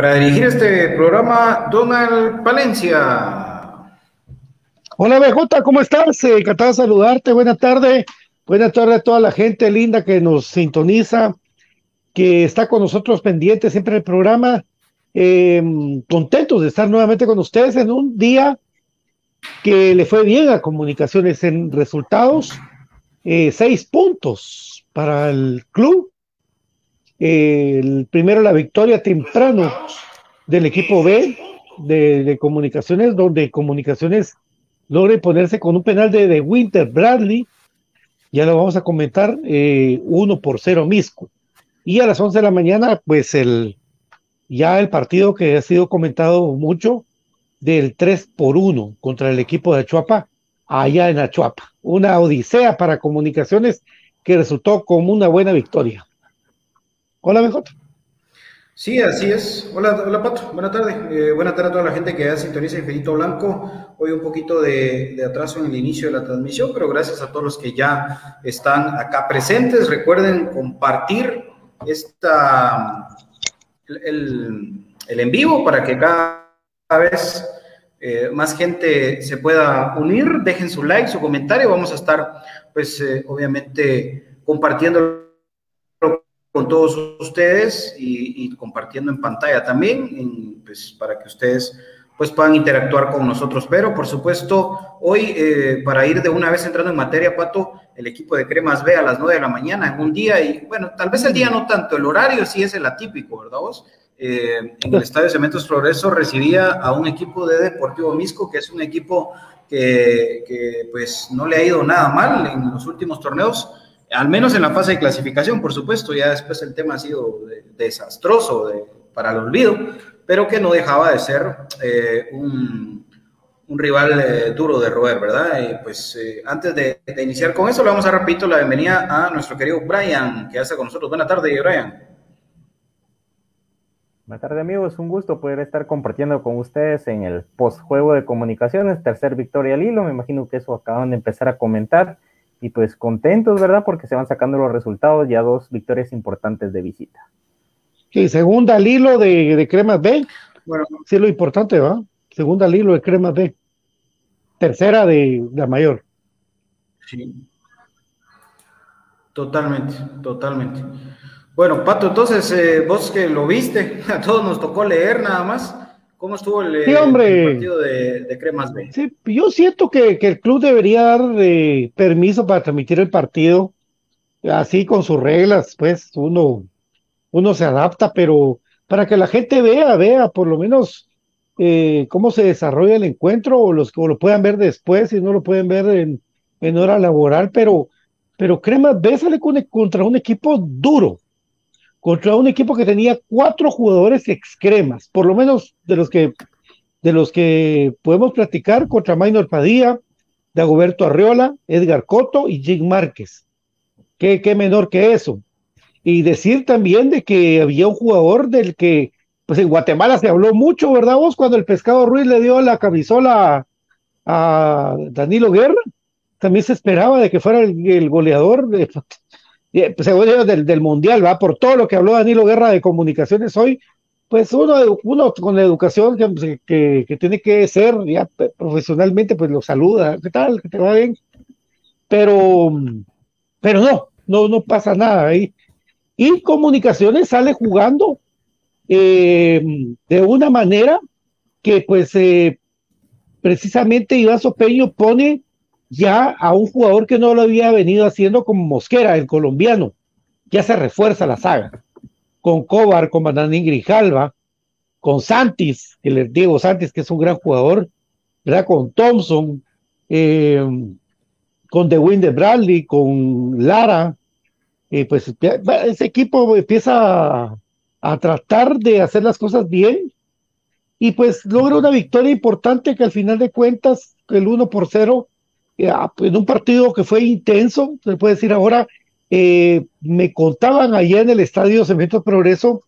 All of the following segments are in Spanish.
Para dirigir este programa, Donald Palencia. Hola BJ, ¿cómo estás? Eh, encantado de saludarte, buena tarde. Buenas tardes a toda la gente linda que nos sintoniza, que está con nosotros pendiente siempre el programa. Eh, contentos de estar nuevamente con ustedes en un día que le fue bien a Comunicaciones en resultados. Eh, seis puntos para el club el primero la victoria temprano del equipo B de, Comunicaciones, donde Comunicaciones logra ponerse con un penal de, Winter Bradley, ya lo vamos a comentar, eh, uno por cero Misco. Y a las 11 de la mañana, pues el ya el partido que ha sido comentado mucho del 3 por 1 contra el equipo de Achuapa, allá en Achuapa. Una odisea para comunicaciones que resultó como una buena victoria. Hola, BJ. Sí, así es. Hola, hola Pato. Buenas tardes. Eh, buenas tardes a toda la gente que ya sintoniza Infinito Blanco. Hoy un poquito de, atraso en el inicio de la transmisión, pero gracias a todos los que ya están acá presentes. Recuerden compartir esta, el, en vivo para que cada vez eh, más gente se pueda unir. Dejen su like, su comentario. Vamos a estar, pues, eh, obviamente compartiendo con todos ustedes y, compartiendo en pantalla también, pues, para que ustedes pues puedan interactuar con nosotros. Pero, por supuesto, hoy, eh, para ir de una vez entrando en materia, Pato, el equipo de Cremas B a las 9 de la mañana en un día, y bueno, tal vez el día no tanto, el horario sí es el atípico, ¿verdad vos? Eh, en el Estadio Cementos Progreso recibía a un equipo de Deportivo Misco, que es un equipo que, que pues no le ha ido nada mal en los últimos torneos, al menos en la fase de clasificación, por supuesto, ya después el tema ha sido desastroso para el olvido, pero que no dejaba de ser eh, un, rival eh, duro de roer, ¿verdad? Pues eh, antes de, iniciar con eso, le vamos a repito la bienvenida a nuestro querido Brian, que hace con nosotros. Buenas tardes, Brian. Buenas tardes, amigos. Un gusto poder estar compartiendo con ustedes en el postjuego de comunicaciones, tercer victoria al hilo. Me imagino que eso acaban de empezar a comentar y pues contentos, ¿verdad? Porque se van sacando los resultados, ya dos victorias importantes de visita. Sí, segunda al hilo de, de Cremas B. Bueno, sí, lo importante, ¿va? Segunda al hilo de Cremas B. Tercera de la mayor. Sí. Totalmente, totalmente. Bueno, Pato, entonces eh, vos que lo viste, a todos nos tocó leer nada más. ¿Cómo estuvo el, partido de, Cremas B? Sí, yo siento que, el club debería dar eh, permiso para transmitir el partido así con sus reglas, pues uno, uno se adapta, pero para que la gente vea, vea por lo menos eh, cómo se desarrolla el encuentro o los que lo puedan ver después y no lo pueden ver en, en hora laboral, pero, pero Cremas B sale contra un equipo duro, contra un equipo que tenía cuatro jugadores excremas, por lo menos de los que, de los que podemos platicar, contra Maynor Padilla, Dagoberto Arriola, Edgar Coto y Jim Márquez. ¿Qué, qué menor que eso. Y decir también de que había un jugador del que, pues en Guatemala se habló mucho, ¿verdad vos? Cuando el Pescado Ruiz le dio la camisola a, Danilo Guerra, también se esperaba de que fuera el, el goleador de, pues, del, del Mundial, va por todo lo que habló Danilo Guerra de comunicaciones hoy, pues uno, uno con la educación que, que, que, tiene que ser ya profesionalmente, pues lo saluda, ¿qué tal? ¿Que te va bien? Pero, pero no, no, no pasa nada ahí. Y comunicaciones sale jugando eh, de una manera que pues eh, precisamente Iván Sopeño pone ya a un jugador que no lo había venido haciendo como Mosquera, el colombiano. Ya se refuerza la saga. Con Cobar, con Bananín Grijalva, con Santis, el Diego Santis, que es un gran jugador, ¿verdad? Con Thompson, eh, con The Wind de Bradley, con Lara. Eh, pues ese equipo empieza a, a tratar de hacer las cosas bien y pues logra una victoria importante que al final de cuentas, el 1 por 0 en un partido que fue intenso, se puede decir ahora, eh, me contaban allá en el estadio Cemento Progreso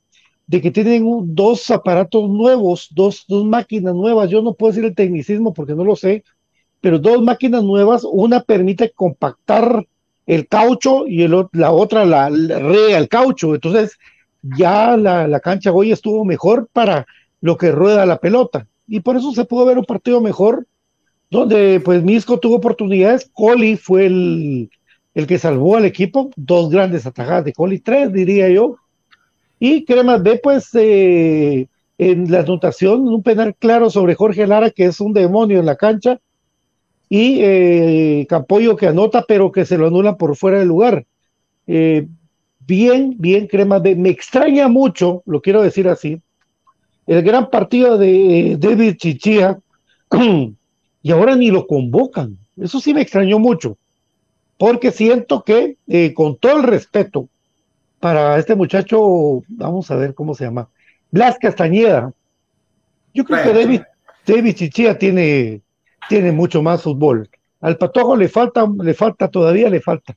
de que tienen dos aparatos nuevos, dos, dos máquinas nuevas, yo no puedo decir el tecnicismo porque no lo sé, pero dos máquinas nuevas, una permite compactar el caucho y el, la otra la, rea el caucho, entonces ya la, la cancha hoy estuvo mejor para lo que rueda la pelota. Y por eso se pudo ver un partido mejor, donde pues Misco tuvo oportunidades, Coli fue el, el que salvó al equipo, dos grandes atajadas de Coli, tres diría yo, y Cremas B pues eh, en la anotación, un penal claro sobre Jorge Lara, que es un demonio en la cancha, y eh, Campoyo que anota, pero que se lo anula por fuera del lugar. Eh, bien, bien, Cremas B. Me extraña mucho, lo quiero decir así, el gran partido de David Chichía, y ahora ni lo convocan. Eso sí me extrañó mucho, porque siento que, eh, con todo el respeto para este muchacho, vamos a ver cómo se llama, Blas Castañeda, yo creo que David, David Chichía tiene, tiene mucho más fútbol. Al Patojo le falta, le falta, todavía le falta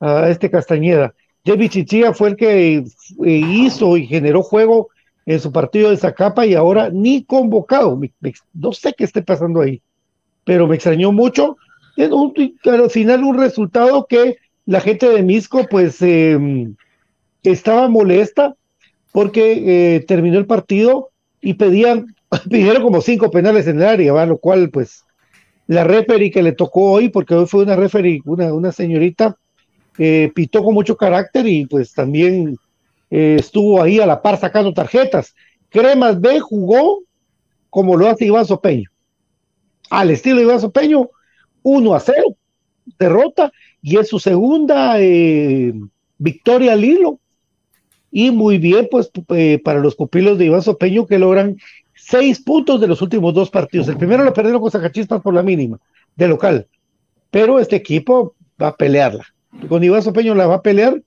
a este Castañeda. David Chichía fue el que eh, hizo y generó juego en su partido de Zacapa y ahora ni convocado. no sé qué esté pasando ahí, pero me extrañó mucho. Un, al final un resultado que la gente de Misco pues em, estaba molesta porque eh, terminó el partido y pedían, pidieron como cinco penales en el área, lo cual pues la referee que le tocó hoy, porque hoy fue una referee, una, una señorita, eh, pitó con mucho carácter y pues también eh, estuvo ahí a la par sacando tarjetas. Cremas B jugó como lo hace Iván Sopeño. Al estilo de Iván Sopeño, 1 a 0, derrota, y es su segunda eh, victoria al hilo. Y muy bien, pues, eh, para los pupilos de Iván Sopeño que logran seis puntos de los últimos dos partidos. El primero lo perdieron con Zacachispas por la mínima, de local. Pero este equipo va a pelearla. Con Iván Sopeño la va a pelear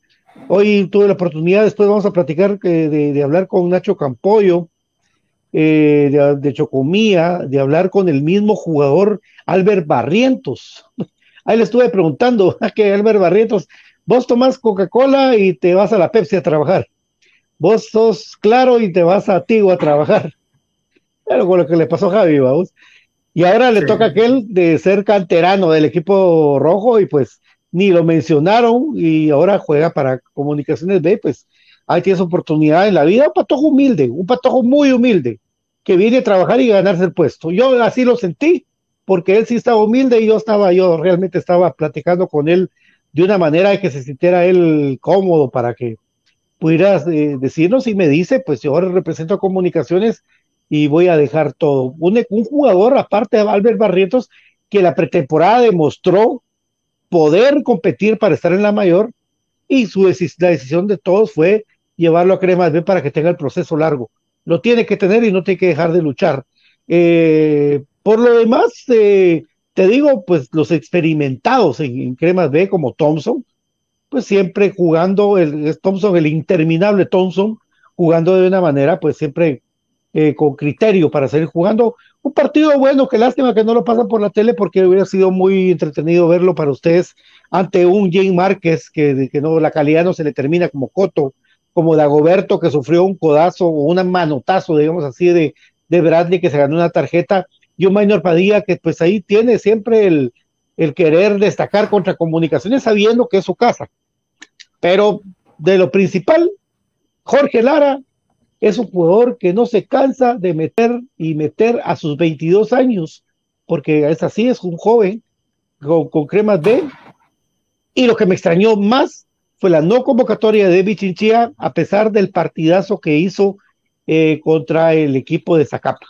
Hoy tuve la oportunidad, después vamos a platicar eh, de, hablar con Nacho Campoyo, eh, de, Chocomía, de hablar con el mismo jugador Albert Barrientos. Ahí le estuve preguntando a que Albert Barrientos, vos tomás Coca-Cola y te vas a la Pepsi a trabajar. Vos sos claro y te vas a Tigo a trabajar. Pero con lo que le pasó a Javi, vamos. Y ahora le toca a aquel de ser canterano del equipo rojo y pues ni lo mencionaron y ahora juega para Comunicaciones B, pues ahí tienes oportunidad en la vida, un patojo humilde, un patojo muy humilde, que viene a trabajar y ganarse el puesto. Yo así lo sentí, porque él sí estaba humilde y yo estaba, yo realmente estaba platicando con él de una manera que se sintiera él cómodo para que pudieras eh, decirnos y me dice, pues yo ahora represento comunicaciones y voy a dejar todo. Un, un jugador, aparte de Albert Barrientos, que la pretemporada demostró poder competir para estar en la mayor y su la decisión de todos fue llevarlo a Cremas B para que tenga el proceso largo. Lo tiene que tener y no tiene que dejar de luchar. Eh, por lo demás, eh, te digo, pues los experimentados en, Cremas B como Thompson, pues siempre jugando, el, Thompson, el interminable Thompson, jugando de una manera, pues siempre eh, con criterio para seguir jugando un partido bueno, qué lástima que no lo pasan por la tele porque hubiera sido muy entretenido verlo para ustedes ante un Jane Márquez que, que no, la calidad no se le termina como Coto, como Dagoberto que sufrió un codazo o un manotazo, digamos así, de, de Bradley que se ganó una tarjeta y un Minor Padilla que pues ahí tiene siempre el, el querer destacar contra comunicaciones sabiendo que es su casa. Pero de lo principal, Jorge Lara es un jugador que no se cansa de meter y meter a sus 22 años, porque es así, es un joven con, cremas B. Y lo que me extrañó más fue la no convocatoria de Bichinchía, a pesar del partidazo que hizo eh, contra el equipo de Zacapa.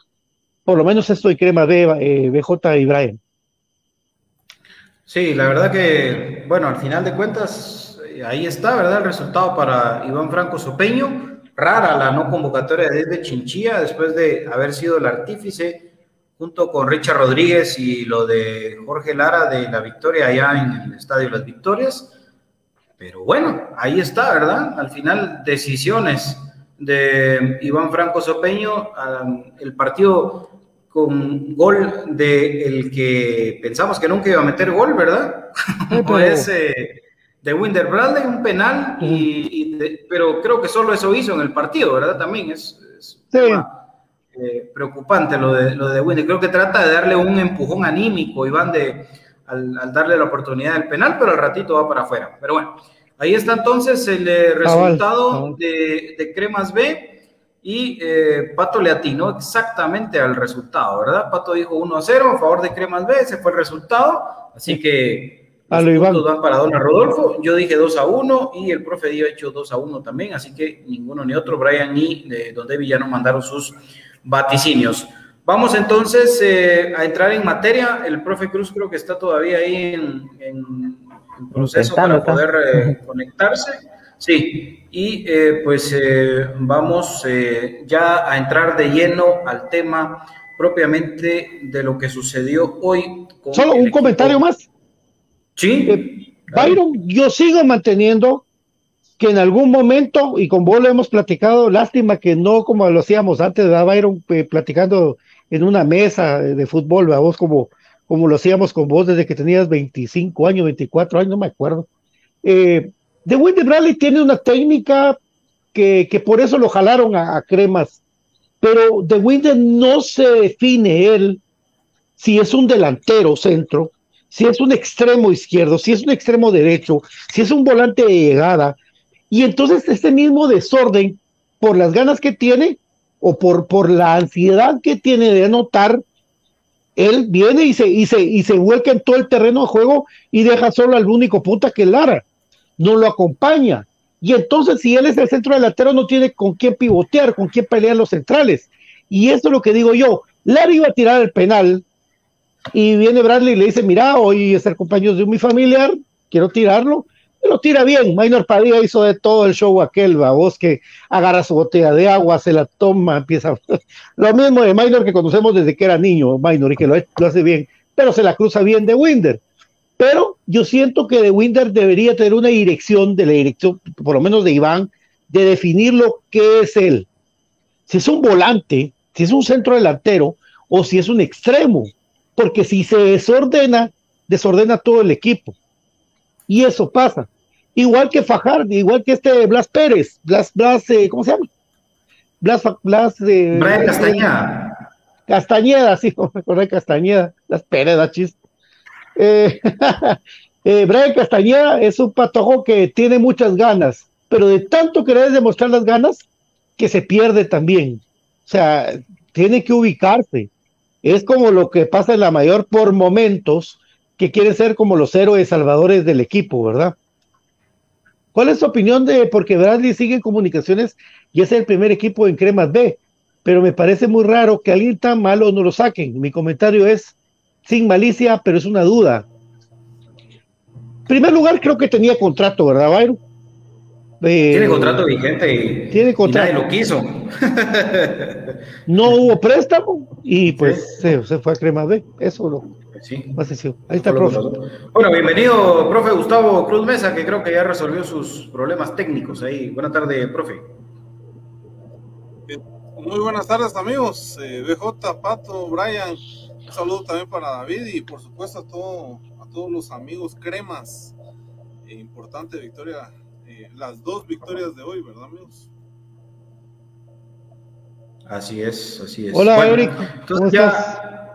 Por lo menos esto y crema B, eh, BJ Brian. Sí, la verdad que, bueno, al final de cuentas, eh, ahí está, ¿verdad? El resultado para Iván Franco Sopeño rara la no convocatoria desde Chinchilla después de haber sido el artífice junto con Richard Rodríguez y lo de Jorge Lara de la victoria allá en el Estadio Las Victorias. Pero bueno, ahí está, ¿verdad? Al final, decisiones de Iván Franco Sopeño, el partido con gol de el que pensamos que nunca iba a meter gol, ¿verdad? pues de Winder Bradley, un penal, y, pero creo que solo eso hizo en el partido, ¿verdad? También es, eh, preocupante lo de, lo de Winder. Creo que trata de darle un empujón anímico, Iván, de, al, darle la oportunidad del penal, pero al ratito va para afuera. Pero bueno, Ahí está entonces el eh, resultado De, de, Cremas B y eh, Pato le atinó exactamente al resultado, ¿verdad? Pato dijo 1 a 0 a favor de Cremas B, ese fue el resultado, así que a los puntos van para Don Rodolfo, yo dije 2 a 1 y el profe dio hecho 2 a 1 también, así que ninguno ni otro, Brian ni eh, Don David ya no mandaron sus vaticinios. Vamos entonces eh, a entrar en materia. El profe Cruz creo que está todavía ahí en, proceso para poder eh, conectarse. Sí, y eh, pues vamos ya a entrar de lleno al tema propiamente de lo que sucedió hoy. Solo un comentario más. Sí. Byron, yo sigo manteniendo que en algún momento, y con vos lo hemos platicado, lástima que no como lo hacíamos antes, ¿verdad, Byron? platicando en una mesa de fútbol, vos como, como lo hacíamos con vos desde que tenías 25 años, 24 años, no me acuerdo. Eh, de Wendy Bradley tiene una técnica que, que por eso lo jalaron a, cremas, pero de Winder no se define él si es un delantero centro, si es un extremo izquierdo, si es un extremo derecho, si es un volante de llegada, y entonces este mismo desorden, por las ganas que tiene o por, por la ansiedad que tiene de anotar, él viene y se, y, se, y se vuelca en todo el terreno de juego y deja solo al único punta que es Lara. No lo acompaña. Y entonces, si él es el centro delantero, no tiene con quién pivotear, con quién pelear los centrales. Y eso es lo que digo yo. Lara iba a tirar el penal y viene Bradley y le dice: Mira, hoy es el compañero de mi familiar, quiero tirarlo lo tira bien. Maynor Padilla hizo de todo el show aquel, vos que agarra su botella de agua, se la toma, empieza. lo mismo de Maynor que conocemos desde que era niño, Maynor, y que lo, hace bien, pero se la cruza bien de Winder. Pero yo siento que de Winder debería tener una dirección, de la dirección, por lo menos de Iván, de definir lo que es él. Si es un volante, si es un centro delantero o si es un extremo, porque si se desordena, desordena todo el equipo. Y eso pasa. Igual que Fajardo, igual que este Blas Pérez, Blas, Blas, eh, ¿cómo se llama? Blas, Blas, eh, Brian Castañeda. Castañeda, sí, corre Castañeda, Blas Pérez, da chiste. Eh, eh, Brian Castañeda es un patojo que tiene muchas ganas, pero de tanto querer demostrar las ganas, que se pierde también. O sea, tiene que ubicarse. Es como lo que pasa en la mayor por momentos, que quieren ser como los héroes salvadores del equipo, ¿verdad? ¿Cuál es su opinión de, porque Bradley sigue en comunicaciones y es el primer equipo en Cremas B, pero me parece muy raro que alguien tan malo no lo saquen? Mi comentario es sin malicia, pero es una duda. En primer lugar, creo que tenía contrato, ¿verdad, Byron? Eh, tiene contrato vigente y, tiene contrato. nadie lo quiso. no hubo préstamo y pues se, se, fue a Cremas B, eso lo, Sí. Ahí está, profe. Bueno, bienvenido, profe Gustavo Cruz Mesa, que creo que ya resolvió sus problemas técnicos ahí. Buenas tardes, profe. Muy buenas tardes, amigos. Eh, BJ, Pato, Brian. Un saludo también para David y, por supuesto, a, todo, a todos los amigos cremas. Eh, importante victoria, eh, las dos victorias de hoy, ¿verdad, amigos? Así es, así es. Hola, Eric. Entonces ya.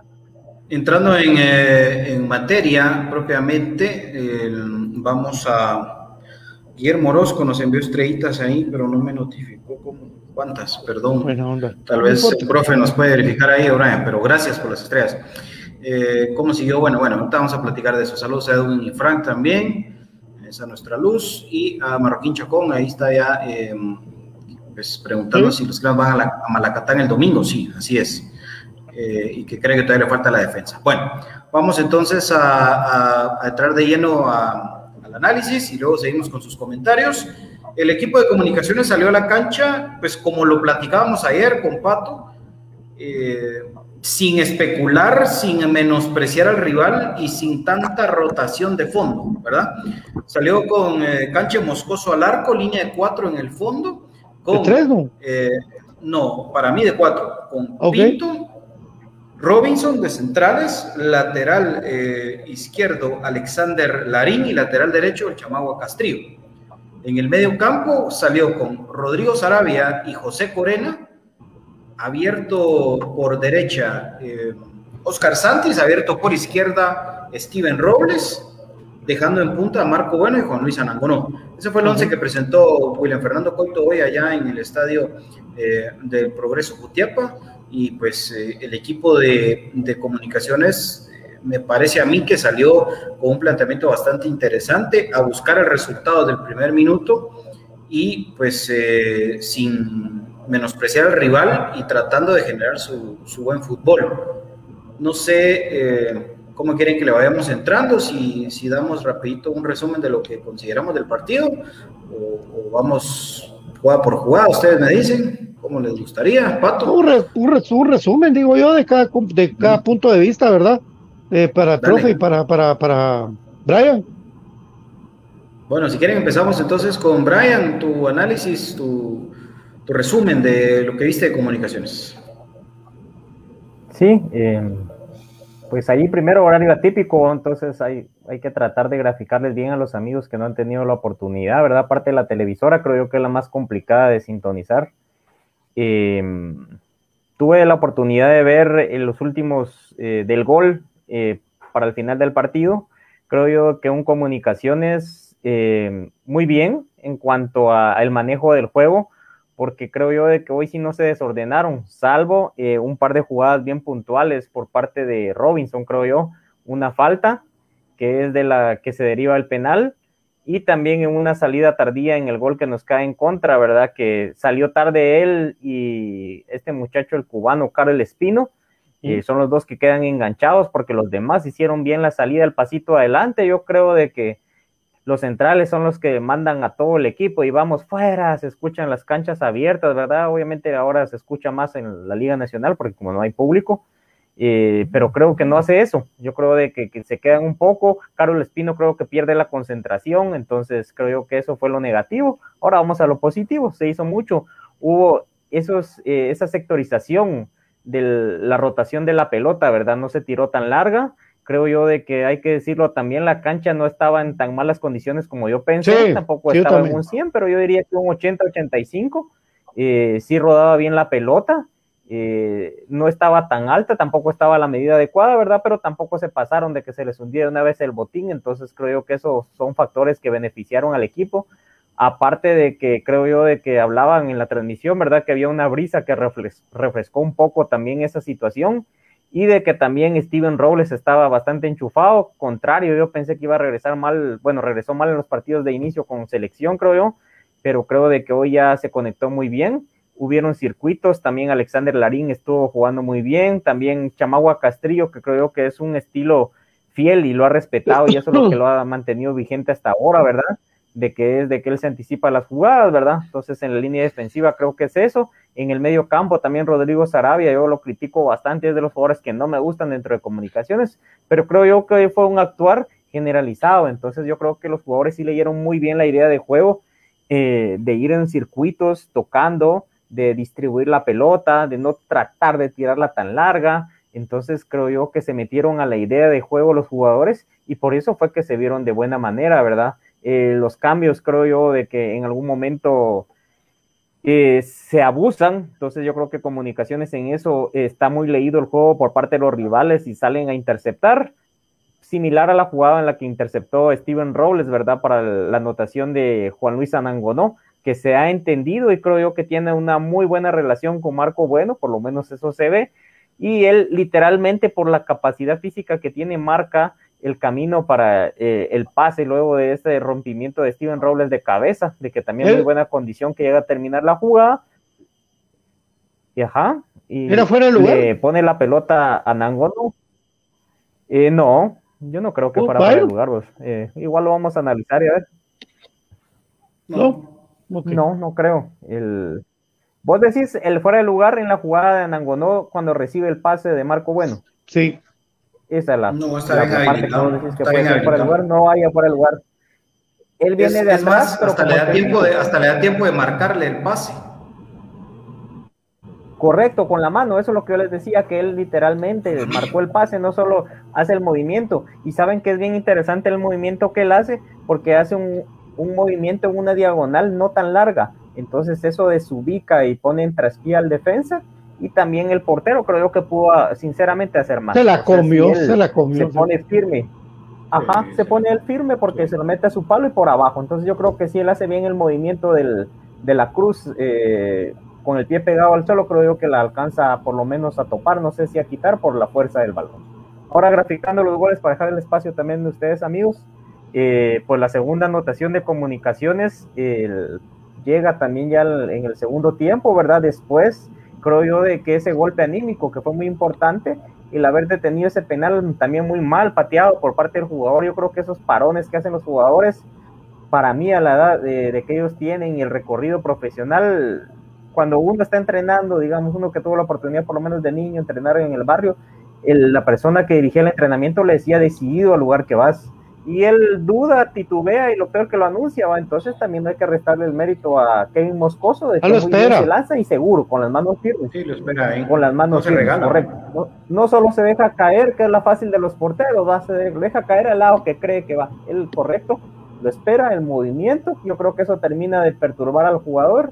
Entrando eh, en, materia propiamente, vamos a... Guillermo Orozco nos envió estrellitas ahí, pero no me notificó cómo, cuántas, perdón. Tal vez el profe nos puede verificar ahí, Brian, pero gracias por las estrellas. Eh, ¿Cómo siguió? Bueno, bueno, ahorita vamos a platicar de eso. Saludos a Edwin y Frank también, esa nuestra luz, y a Marroquín Chacón, ahí está ya em, pues, preguntando si los clans van a, a Malacatán el domingo. Sí, así es. Eh, y que cree que todavía le falta la defensa. Bueno, vamos entonces a, entrar de lleno al análisis y luego seguimos con sus comentarios. El equipo de comunicaciones salió a la cancha, pues como lo platicábamos ayer con Pato, eh, sin especular, sin menospreciar al rival y sin tanta rotación de fondo, ¿verdad? Salió con eh, Canche Moscoso al arco, línea de cuatro en el fondo. Con, ¿De tres, no? no, para mí de cuatro. Con Pinto, Robinson de centrales, lateral eh, izquierdo Alexander Larín y lateral derecho el Chamagua Castrillo. En el medio campo salió con Rodrigo Sarabia y José Corena, abierto por derecha eh, Oscar Santis, abierto por izquierda Steven Robles, dejando en punta a Marco Bueno y Juan Luis Anangonó. Ese fue el once que presentó William Fernando Coito hoy allá en el estadio eh, del Progreso Jutiapa y pues eh, el equipo de, de comunicaciones eh, me parece a mí que salió con un planteamiento bastante interesante a buscar el resultado del primer minuto y pues sin menospreciar al rival y tratando de generar su, su buen fútbol. No sé cómo quieren que le vayamos entrando, si, si damos rapidito un resumen de lo que consideramos del partido o, vamos jugada por jugada, ustedes me dicen, ¿cómo les gustaría, Pato? Un, resumen, digo yo, de cada, de cada punto de vista, ¿verdad? Eh, para Trofe y para, para, para Brian. Bueno, si quieren empezamos entonces con Brian, tu análisis, tu, tu resumen de lo que viste de comunicaciones. Sí, eh, pues ahí primero horario atípico, entonces hay, hay que tratar de graficarles bien a los amigos que no han tenido la oportunidad, ¿verdad? Aparte de la televisora, creo yo que es la más complicada de sintonizar. Em, tuve la oportunidad de ver en los últimos eh, del gol eh, para el final del partido. Creo yo que un comunicaciones eh, muy bien en cuanto al manejo del juego porque creo yo de que hoy sí no se desordenaron, salvo eh, un par de jugadas bien puntuales por parte de Robinson, creo yo, una falta que es de la que se deriva el penal y también en una salida tardía en el gol que nos cae en contra, ¿verdad? Que salió tarde él y este muchacho, el cubano, Carl Espino, y son los dos que quedan enganchados porque los demás hicieron bien la salida, el pasito adelante, yo creo de que los centrales son los que mandan a todo el equipo y vamos fuera, se escuchan las canchas abiertas, ¿verdad? Obviamente ahora se escucha más en la Liga Nacional porque como no hay público, eh, pero creo que no hace eso. Yo creo de que, se quedan un poco. Carlos Espino creo que pierde la concentración, entonces creo que eso fue lo negativo. Ahora vamos a lo positivo, se hizo mucho. Hubo esos, eh, esa sectorización de la rotación de la pelota, ¿verdad? No se tiró tan larga creo yo de que hay que decirlo también, la cancha no estaba en tan malas condiciones como yo pensé, tampoco estaba en un 100, pero yo diría que un 80-85, eh, sí rodaba bien la pelota, eh, no estaba tan alta, tampoco estaba a la medida adecuada, ¿verdad? Pero tampoco se pasaron de que se les hundiera una vez el botín, entonces creo yo que esos son factores que beneficiaron al equipo, aparte de que creo yo de que hablaban en la transmisión, ¿verdad? Que había una brisa que refrescó un poco también esa situación, y de que también Steven Robles estaba bastante enchufado, contrario, yo pensé que iba a regresar mal, bueno, regresó mal en los partidos de inicio con selección, creo yo, pero creo de que hoy ya se conectó muy bien, hubieron circuitos, también Alexander Larín estuvo jugando muy bien, también Chamagua Castrillo, que creo yo que es un estilo fiel y lo ha respetado y eso es lo que lo ha mantenido vigente hasta ahora, ¿verdad? De que es de que él se anticipa las jugadas, ¿verdad? Entonces en la línea defensiva creo que es eso. En el medio campo también Rodrigo Sarabia, yo lo critico bastante, es de los jugadores que no me gustan dentro de comunicaciones, pero creo yo que fue un actuar generalizado, entonces yo creo que los jugadores sí leyeron muy bien la idea de juego, eh, de ir en circuitos tocando, de distribuir la pelota, de no tratar de tirarla tan larga, entonces creo yo que se metieron a la idea de juego los jugadores y por eso fue que se vieron de buena manera, ¿verdad? Eh, los cambios, creo yo, de que en algún momento eh, se abusan. Entonces yo creo que comunicaciones en eso está muy leído el juego por parte de los rivales y salen a interceptar. Similar a la jugada en la que interceptó Steven Robles, ¿verdad? Para la anotación de Juan Luis Anangonó, que se ha entendido y creo yo que tiene una muy buena relación con Marco Bueno, por lo menos eso se ve. Y él literalmente por la capacidad física que tiene marca el camino para eh, el pase luego de ese rompimiento de Steven Robles de cabeza, de que también muy buena condición que llega a terminar la jugada. Y ajá. Y ¿Era fuera de lugar? Le pone la pelota a Nangono. Eh, no, yo no creo que fuera fuera de lugar. Pues. Eh, igual lo vamos a analizar y a ver. No, no, no creo. El... Vos decís el fuera de lugar en la jugada de Nangonó cuando recibe el pase de Marco Bueno. Sí. Esa es la, no, está la parte que que puede por el lugar, no vaya por el lugar. Él viene de atrás, hasta, le da tiempo de, hasta le da tiempo de marcarle el pase. Correcto, con la mano, eso es lo que yo les decía, que él literalmente marcó el pase, no solo hace el movimiento. Y saben que es bien interesante el movimiento que él hace, porque hace un, un movimiento en una diagonal no tan larga. Entonces eso desubica y pone en traspié al defensa y también el portero creo yo que pudo ah, sinceramente hacer más. Se la comió, se la comió. Se pone firme. Ajá, se pone el firme porque se lo mete a su palo y por abajo. Entonces yo creo que si él hace bien el movimiento del, de la cruz eh, con el pie pegado al suelo, creo yo que la alcanza por lo menos a topar, no sé si a quitar por la fuerza del balón. Ahora graficando los goles para dejar el espacio también de ustedes amigos, eh, pues la segunda anotación de comunicaciones llega también ya en el segundo tiempo, ¿verdad? Después creo yo de que ese golpe anímico que fue muy importante y el haber detenido ese penal también muy mal pateado por parte del jugador, yo creo que esos parones que hacen los jugadores, para mí a la edad de, que ellos tienen y el recorrido profesional, cuando uno está entrenando, digamos, uno que tuvo la oportunidad por lo menos de niño entrenar en el barrio, la persona que dirigía el entrenamiento le decía decidido al lugar que vas, y él duda, titubea y lo peor que lo anuncia, ¿va? entonces también hay que restarle el mérito a Kevin Moscoso de que se lanza y seguro, con las manos firmes. Sí, lo espera, ¿eh? Con las manos no firmes, correcto. No, solo se deja caer, que es la fácil de los porteros, va, se deja caer al lado que cree que va. Él, correcto, lo espera, el movimiento, yo creo que eso termina de perturbar al jugador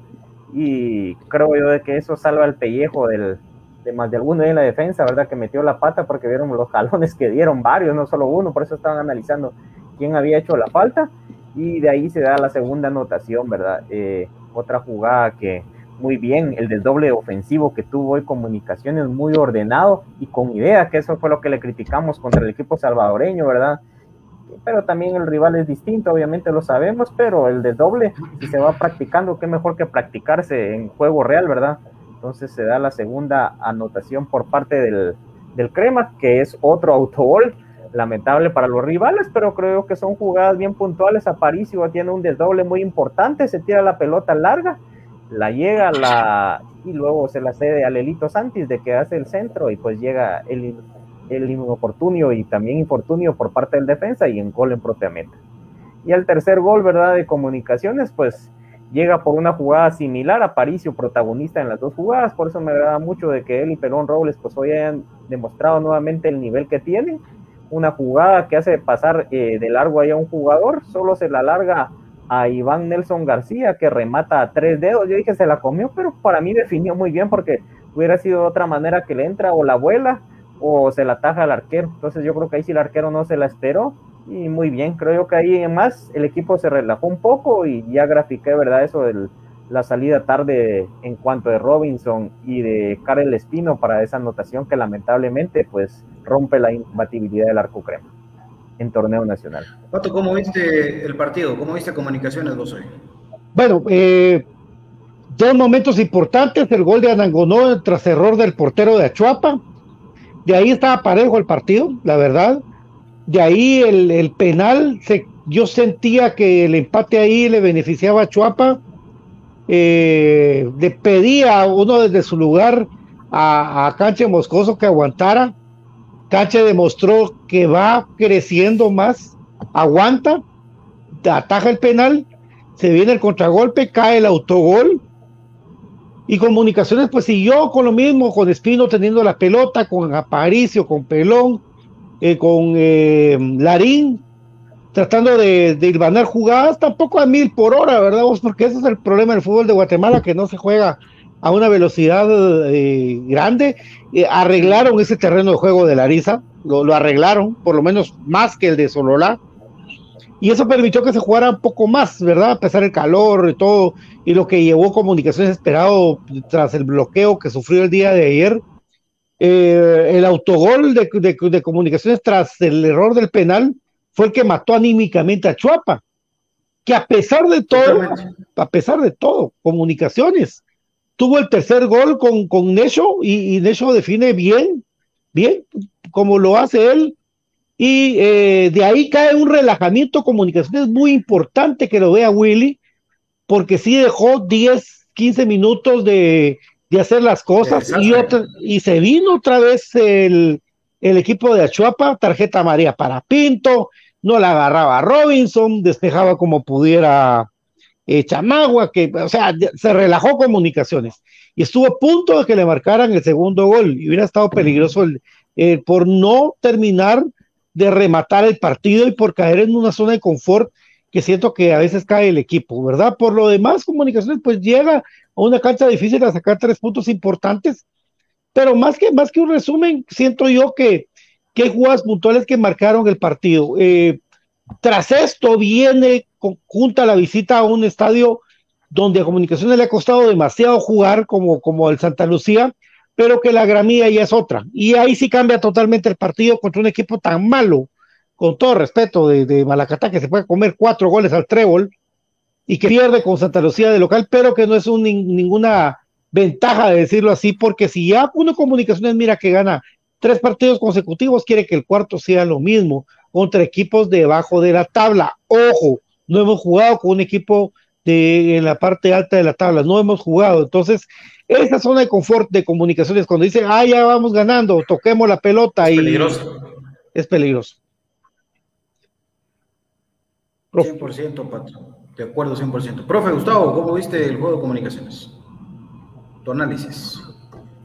y creo yo de que eso salva el pellejo del, de más de alguno en la defensa, ¿verdad? Que metió la pata porque vieron los jalones que dieron varios, no solo uno, por eso estaban analizando quién había hecho la falta y de ahí se da la segunda anotación, ¿verdad? Eh, otra jugada que muy bien, el del doble ofensivo que tuvo hoy comunicaciones muy ordenado y con idea, que eso fue lo que le criticamos contra el equipo salvadoreño, ¿verdad? Pero también el rival es distinto, obviamente lo sabemos, pero el de doble, si se va practicando, qué mejor que practicarse en juego real, ¿verdad? Entonces se da la segunda anotación por parte del, del Crema, que es otro autogol, lamentable para los rivales, pero creo que son jugadas bien puntuales. Aparicio tiene un desdoble muy importante, se tira la pelota larga, la llega la y luego se la cede a Lelito Santis de que hace el centro y pues llega el, el inoportunio y también infortunio por parte del defensa y en gol en propia meta. Y el tercer gol, ¿verdad? De comunicaciones, pues llega por una jugada similar a Paricio, protagonista en las dos jugadas, por eso me agrada mucho de que él y Perón Robles pues hoy hayan demostrado nuevamente el nivel que tienen, una jugada que hace pasar eh, de largo ahí a un jugador, solo se la larga a Iván Nelson García que remata a tres dedos, yo dije se la comió, pero para mí definió muy bien porque hubiera sido de otra manera que le entra o la vuela o se la ataja al arquero, entonces yo creo que ahí si el arquero no se la esperó, y muy bien, creo que ahí en más el equipo se relajó un poco y ya grafiqué, ¿verdad? Eso de la salida tarde en cuanto de Robinson y de Karel Espino para esa anotación que lamentablemente pues rompe la imbatibilidad del arco crema en torneo nacional. Pato, ¿cómo viste el partido? ¿Cómo viste comunicaciones vos hoy? Bueno, eh, dos momentos importantes, el gol de Anangonó tras error del portero de Achuapa. De ahí estaba parejo el partido, la verdad de ahí el, penal, se, yo sentía que el empate ahí le beneficiaba a Chuapa. Eh, le pedía a uno desde su lugar a, a Canche Moscoso que aguantara. Canche demostró que va creciendo más, aguanta, ataja el penal, se viene el contragolpe, cae el autogol. Y comunicaciones, pues siguió con lo mismo, con Espino teniendo la pelota, con Aparicio, con Pelón, eh, con eh, Larín, tratando de, de irvanar jugadas, tampoco a mil por hora, ¿verdad? Porque ese es el problema del fútbol de Guatemala, que no se juega a una velocidad eh, grande. arreglaron ese terreno de juego de Larisa, lo, lo, arreglaron, por lo menos más que el de Sololá. Y eso permitió que se jugara un poco más, ¿verdad? A pesar del calor y todo, y lo que llevó comunicaciones esperado tras el bloqueo que sufrió el día de ayer eh, el autogol de, comunicaciones tras el error del penal fue el que mató anímicamente a Chuapa, que a pesar de todo, a pesar de todo, comunicaciones, tuvo el tercer gol con, con Necho y, y Necho define bien, bien, como lo hace él, y eh, de ahí cae un relajamiento comunicaciones muy importante que lo vea Willy, porque sí dejó 10, 15 minutos de, de hacer las cosas. Y, y se vino otra vez el, el equipo de Achuapa, tarjeta María para Pinto, no la agarraba Robinson, despejaba como pudiera eh, Chamagua, que, o sea, se relajó comunicaciones. Y estuvo a punto de que le marcaran el segundo gol. Y hubiera estado peligroso el, por no terminar de rematar el partido y por caer en una zona de confort que siento que a veces cae el equipo, ¿verdad? Por lo demás, comunicaciones pues llega a una cancha difícil a sacar tres puntos importantes, pero más que, más que un resumen, siento yo que, que jugadas puntuales que marcaron el partido. Eh, tras esto viene junta la visita a un estadio donde a Comunicaciones le ha costado demasiado jugar como, como el Santa Lucía, pero que la gramía ya es otra. Y ahí sí cambia totalmente el partido contra un equipo tan malo, con todo respeto de, de Malacatá, que se puede comer cuatro goles al trébol y que pierde con Santa Lucía de local, pero que no es un, ninguna ventaja de decirlo así, porque si ya uno comunicaciones mira que gana tres partidos consecutivos, quiere que el cuarto sea lo mismo contra equipos debajo de la tabla. Ojo, no hemos jugado con un equipo de, en la parte alta de la tabla, no hemos jugado. Entonces, esa zona de confort de comunicaciones, cuando dicen, ah, ya vamos ganando, toquemos la pelota es y peligroso. es peligroso. 100%, Pato. De acuerdo, 100%. Profe Gustavo, ¿cómo viste el juego de comunicaciones? Tu análisis.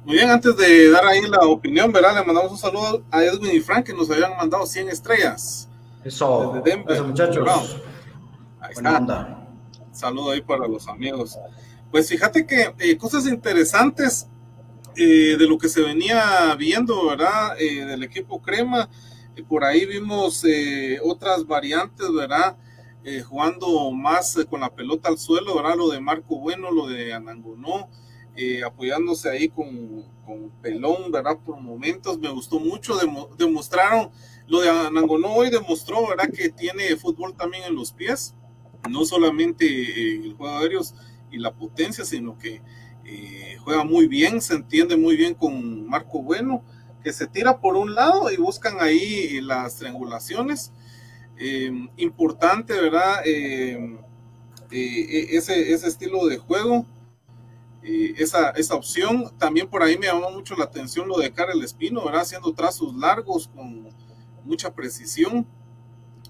Muy bien, antes de dar ahí la opinión, ¿verdad? Le mandamos un saludo a Edwin y Frank que nos habían mandado 100 estrellas. Eso, Desde Denver. eso muchachos. Ahí Buena está. onda. Saludo ahí para los amigos. Pues fíjate que eh, cosas interesantes eh, de lo que se venía viendo, ¿verdad? Eh, del equipo Crema. Por ahí vimos otras variantes, ¿verdad? Eh, jugando más eh, con la pelota al suelo, ¿verdad? Lo de Marco Bueno, lo de Anangonó, eh, apoyándose ahí con, con Pelón, ¿verdad? Por momentos me gustó mucho, demo- demostraron, lo de Anangonó hoy demostró, ¿verdad? Que tiene fútbol también en los pies, no solamente eh, el juego aéreo y la potencia, sino que eh, juega muy bien, se entiende muy bien con Marco Bueno, que se tira por un lado y buscan ahí eh, las triangulaciones. Eh, importante, ¿verdad? Eh, eh, ese, ese estilo de juego, eh, esa, esa opción. También por ahí me llamó mucho la atención lo de Karel Espino, ¿verdad? Haciendo trazos largos con mucha precisión.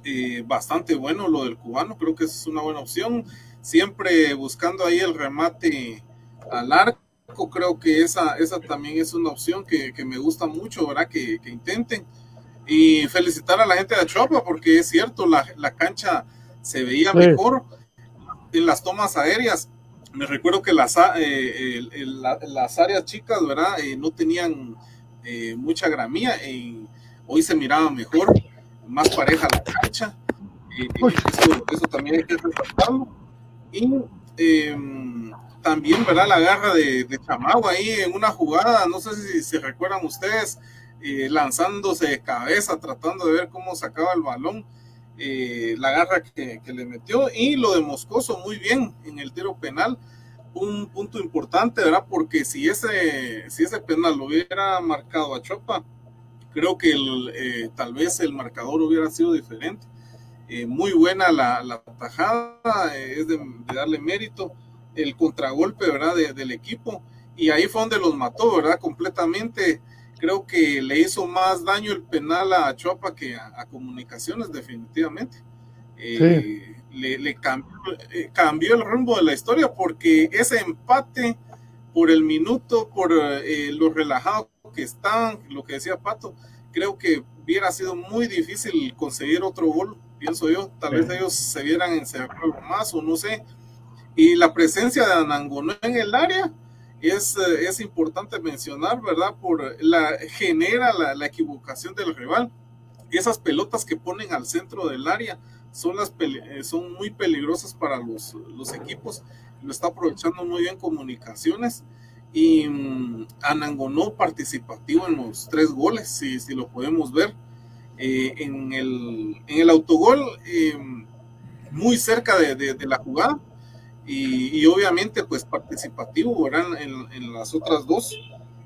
Eh, bastante bueno lo del cubano, creo que es una buena opción. Siempre buscando ahí el remate al arco, creo que esa, esa también es una opción que, que me gusta mucho, ¿verdad? Que, que intenten. Y felicitar a la gente de Chopa porque es cierto, la, la cancha se veía Sí. mejor en las tomas aéreas. Me recuerdo que las, eh, la- las áreas chicas, ¿verdad? Eh, no tenían eh, mucha gramía. y hoy se miraba mejor, más pareja la cancha. Uy. eso, eso también hay que resaltarlo. Y eh, también, ¿verdad? La garra de, de Chamagua ahí en una jugada, no sé si se recuerdan ustedes, eh, lanzándose de cabeza, tratando de ver cómo sacaba el balón, eh, la garra que, le metió y lo de Moscoso muy bien en el tiro penal. Un punto importante, ¿verdad? Porque si ese, si ese penal lo hubiera marcado a Chopa, creo que eh, tal vez el marcador hubiera sido diferente. Eh, muy buena la, la tajada, es de, darle mérito. El contragolpe, ¿verdad? De- del equipo. Y ahí fue donde los mató, ¿verdad? Completamente. Creo que le hizo más daño el penal a Chopa que a, a Comunicaciones, definitivamente. Eh, le, le cambió, eh, cambió el rumbo de la historia porque ese empate por el minuto, por eh, lo relajado que están, lo que decía Pato, creo que hubiera sido muy difícil conseguir otro gol, pienso yo. Tal vez Sí. ellos se vieran encerrado más o no sé. Y la presencia de Anangonó en el área es, eh, es importante mencionar, ¿verdad? Por la genera la, la equivocación del rival. Esas pelotas que ponen al centro del área son, las eh, son muy peligrosas para los, los equipos. Lo está aprovechando muy bien comunicaciones. Y mm, Anangonó participativo en los tres goles, si, si lo podemos ver. Eh, en, el, en el autogol, eh, muy cerca de, de- de la jugada. Y, y obviamente, pues participativo, ¿verdad? En, en las otras dos.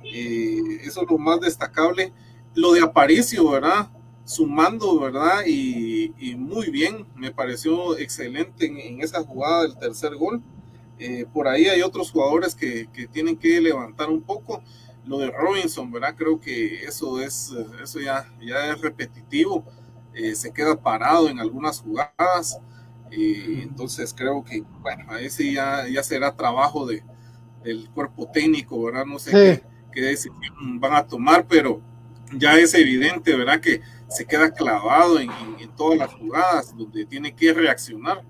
Eh, eso es lo más destacable. Lo de Aparicio, ¿verdad? Sumando, ¿verdad? Y, y muy bien, me pareció excelente en, en esa jugada del tercer gol. Eh, por ahí hay otros jugadores que, que tienen que levantar un poco. Lo de Robinson, ¿verdad? Creo que eso es, eso ya, ya es repetitivo. Eh, se queda parado en algunas jugadas. Eh, entonces creo que, bueno, ahí sí ya, ya será trabajo de, del cuerpo técnico, ¿verdad? No sé Sí. qué, qué decisión van a tomar, pero ya es evidente, ¿verdad? Que se queda clavado en, en- en todas las jugadas donde tiene que reaccionar.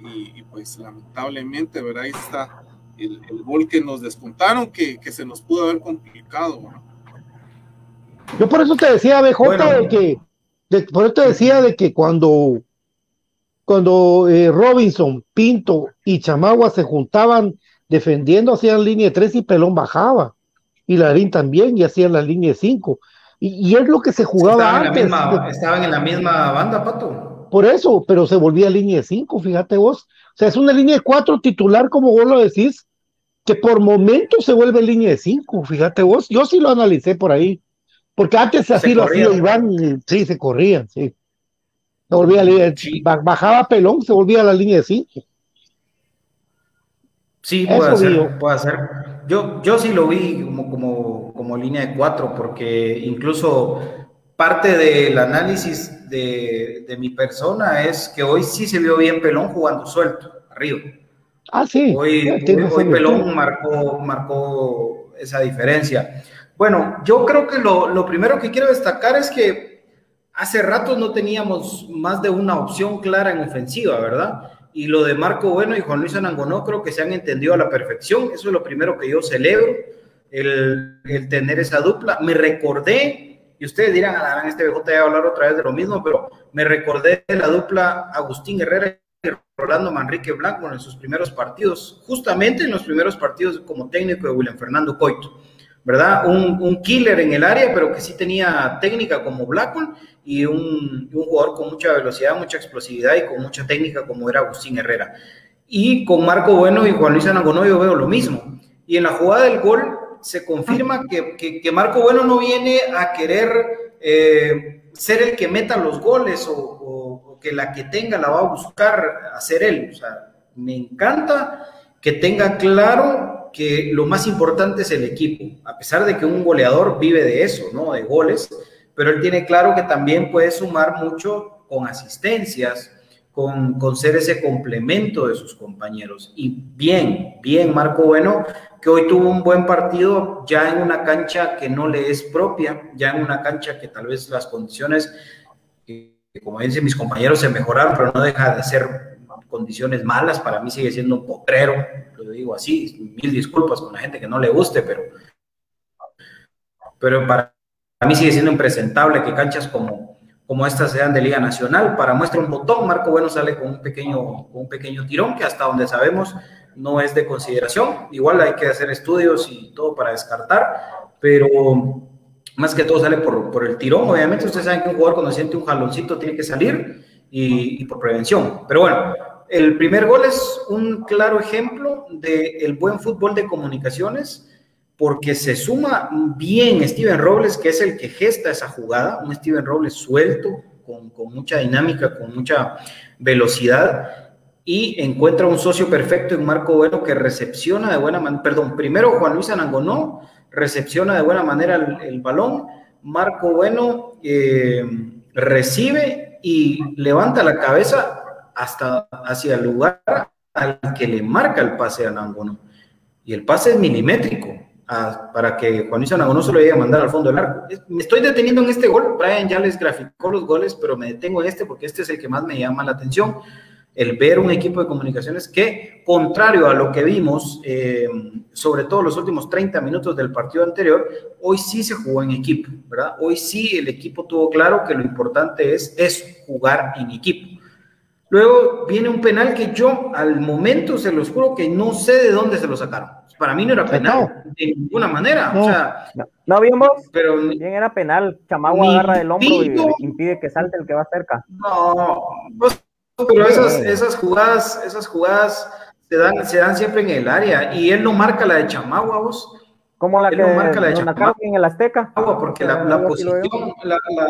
Y, y, pues lamentablemente, ¿verdad? Ahí está el, el gol que nos descontaron, que, que se nos pudo haber complicado, ¿verdad? Yo por eso te decía, BJ, de que, por eso te decía de que cuando, cuando eh, Robinson, Pinto y Chamagua se juntaban defendiendo, hacían línea de tres y Pelón bajaba. Y Larín también, y hacían la línea de cinco. Y, es lo que se jugaba antes. estaban en la misma banda, Pato. Por eso, pero se volvía línea de cinco, fíjate vos. O sea, es una línea de cuatro titular, como vos lo decís, que por momentos se vuelve línea de cinco, fíjate vos. Yo sí lo analicé por ahí. Porque antes así lo hacía Iván, sí, se corrían, sí. Se volvía bajaba pelón, se volvía a la línea de cinco. Sí, puede ser, puede ser. Yo, yo sí lo vi como, como, como línea de cuatro, porque incluso parte del análisis de, de, mi persona es que hoy sí se vio bien Pelón jugando suelto, arriba. Ah, sí. Hoy, hoy, Pelón marcó, marcó esa diferencia. Bueno, yo creo que lo, lo, primero que quiero destacar es que hace rato no teníamos más de una opción clara en ofensiva, ¿verdad? Y lo de Marco Bueno y Juan Luis Anangonó creo que se han entendido a la perfección. Eso es lo primero que yo celebro, el, tener esa dupla. Me recordé, y ustedes dirán, ah, este BJ va a hablar otra vez de lo mismo, pero me recordé de la dupla Agustín Herrera y Rolando Manrique Blanco en sus primeros partidos, justamente en los primeros partidos como técnico de William Fernando Coito ¿verdad? Un, killer en el área, pero que sí tenía técnica como Blackburn y un, jugador con mucha velocidad, mucha explosividad y con mucha técnica como era Agustín Herrera. Y con Marco Bueno y Juan Luis Anagono yo veo lo mismo. Y en la jugada del gol se confirma que, Marco Bueno no viene a querer eh, ser el que meta los goles o, o que la que tenga la va a buscar hacer él. O sea, me encanta que tenga claro que lo más importante es el equipo, a pesar de que un goleador vive de eso, ¿no? De goles, pero él tiene claro que también puede sumar mucho con asistencias, con, con ser ese complemento de sus compañeros. Y bien, bien, Marco Bueno, que hoy tuvo un buen partido ya en una cancha que no le es propia, ya en una cancha que tal vez las condiciones, como dicen mis compañeros, se mejoraron, pero no deja de ser condiciones malas, para mí sigue siendo un potrero, lo digo así, mil disculpas con la gente que no le guste, pero, pero para mí sigue siendo impresentable que canchas como, como estas sean de Liga Nacional. Para muestra un botón, Marco Bueno sale con un pequeño, con un pequeño tirón que hasta donde sabemos no es de consideración. Igual hay que hacer estudios y todo para descartar, pero más que todo sale por, por el tirón. Obviamente ustedes saben que un jugador cuando siente un jaloncito tiene que salir y, y por prevención. Pero bueno, el primer gol es un claro ejemplo del buen fútbol de comunicaciones, porque se suma bien Steven Robles, que es el que gesta esa jugada, un Steven Robles suelto, con, mucha dinámica, con mucha velocidad, y encuentra un socio perfecto en Marco Bueno que recepciona de buena manera, perdón, primero Juan Luis Anangonó recepciona de buena manera el, balón, Marco Bueno eh, recibe y levanta la cabeza hasta hacia el lugar al que le marca el pase a Nangono. Y el pase es milimétrico para que Juanito Nangono se lo llegue a mandar al fondo del arco. Me estoy deteniendo en este gol. Brian ya les graficó los goles, pero me detengo en este porque este es el que más me llama la atención. El ver un equipo de comunicaciones que, contrario a lo que vimos, eh, sobre todo los últimos 30 minutos del partido anterior, hoy sí se jugó en equipo, ¿verdad? Hoy sí el equipo tuvo claro que lo importante es, es jugar en equipo Luego viene un penal que yo al momento se los juro que no sé de dónde se lo sacaron. Para mí no era penal de ninguna manera. No, o sea, no, vimos, pero bien era penal. Chamagua agarra del hombro y impide que salte el que va cerca. No, pero esas, esas jugadas, esas jugadas se dan, se dan siempre en el área y él no marca la de Chamagua, vos. ¿Cómo la que no marca la de Chamagua en el Azteca? Porque la, la posición, la, la,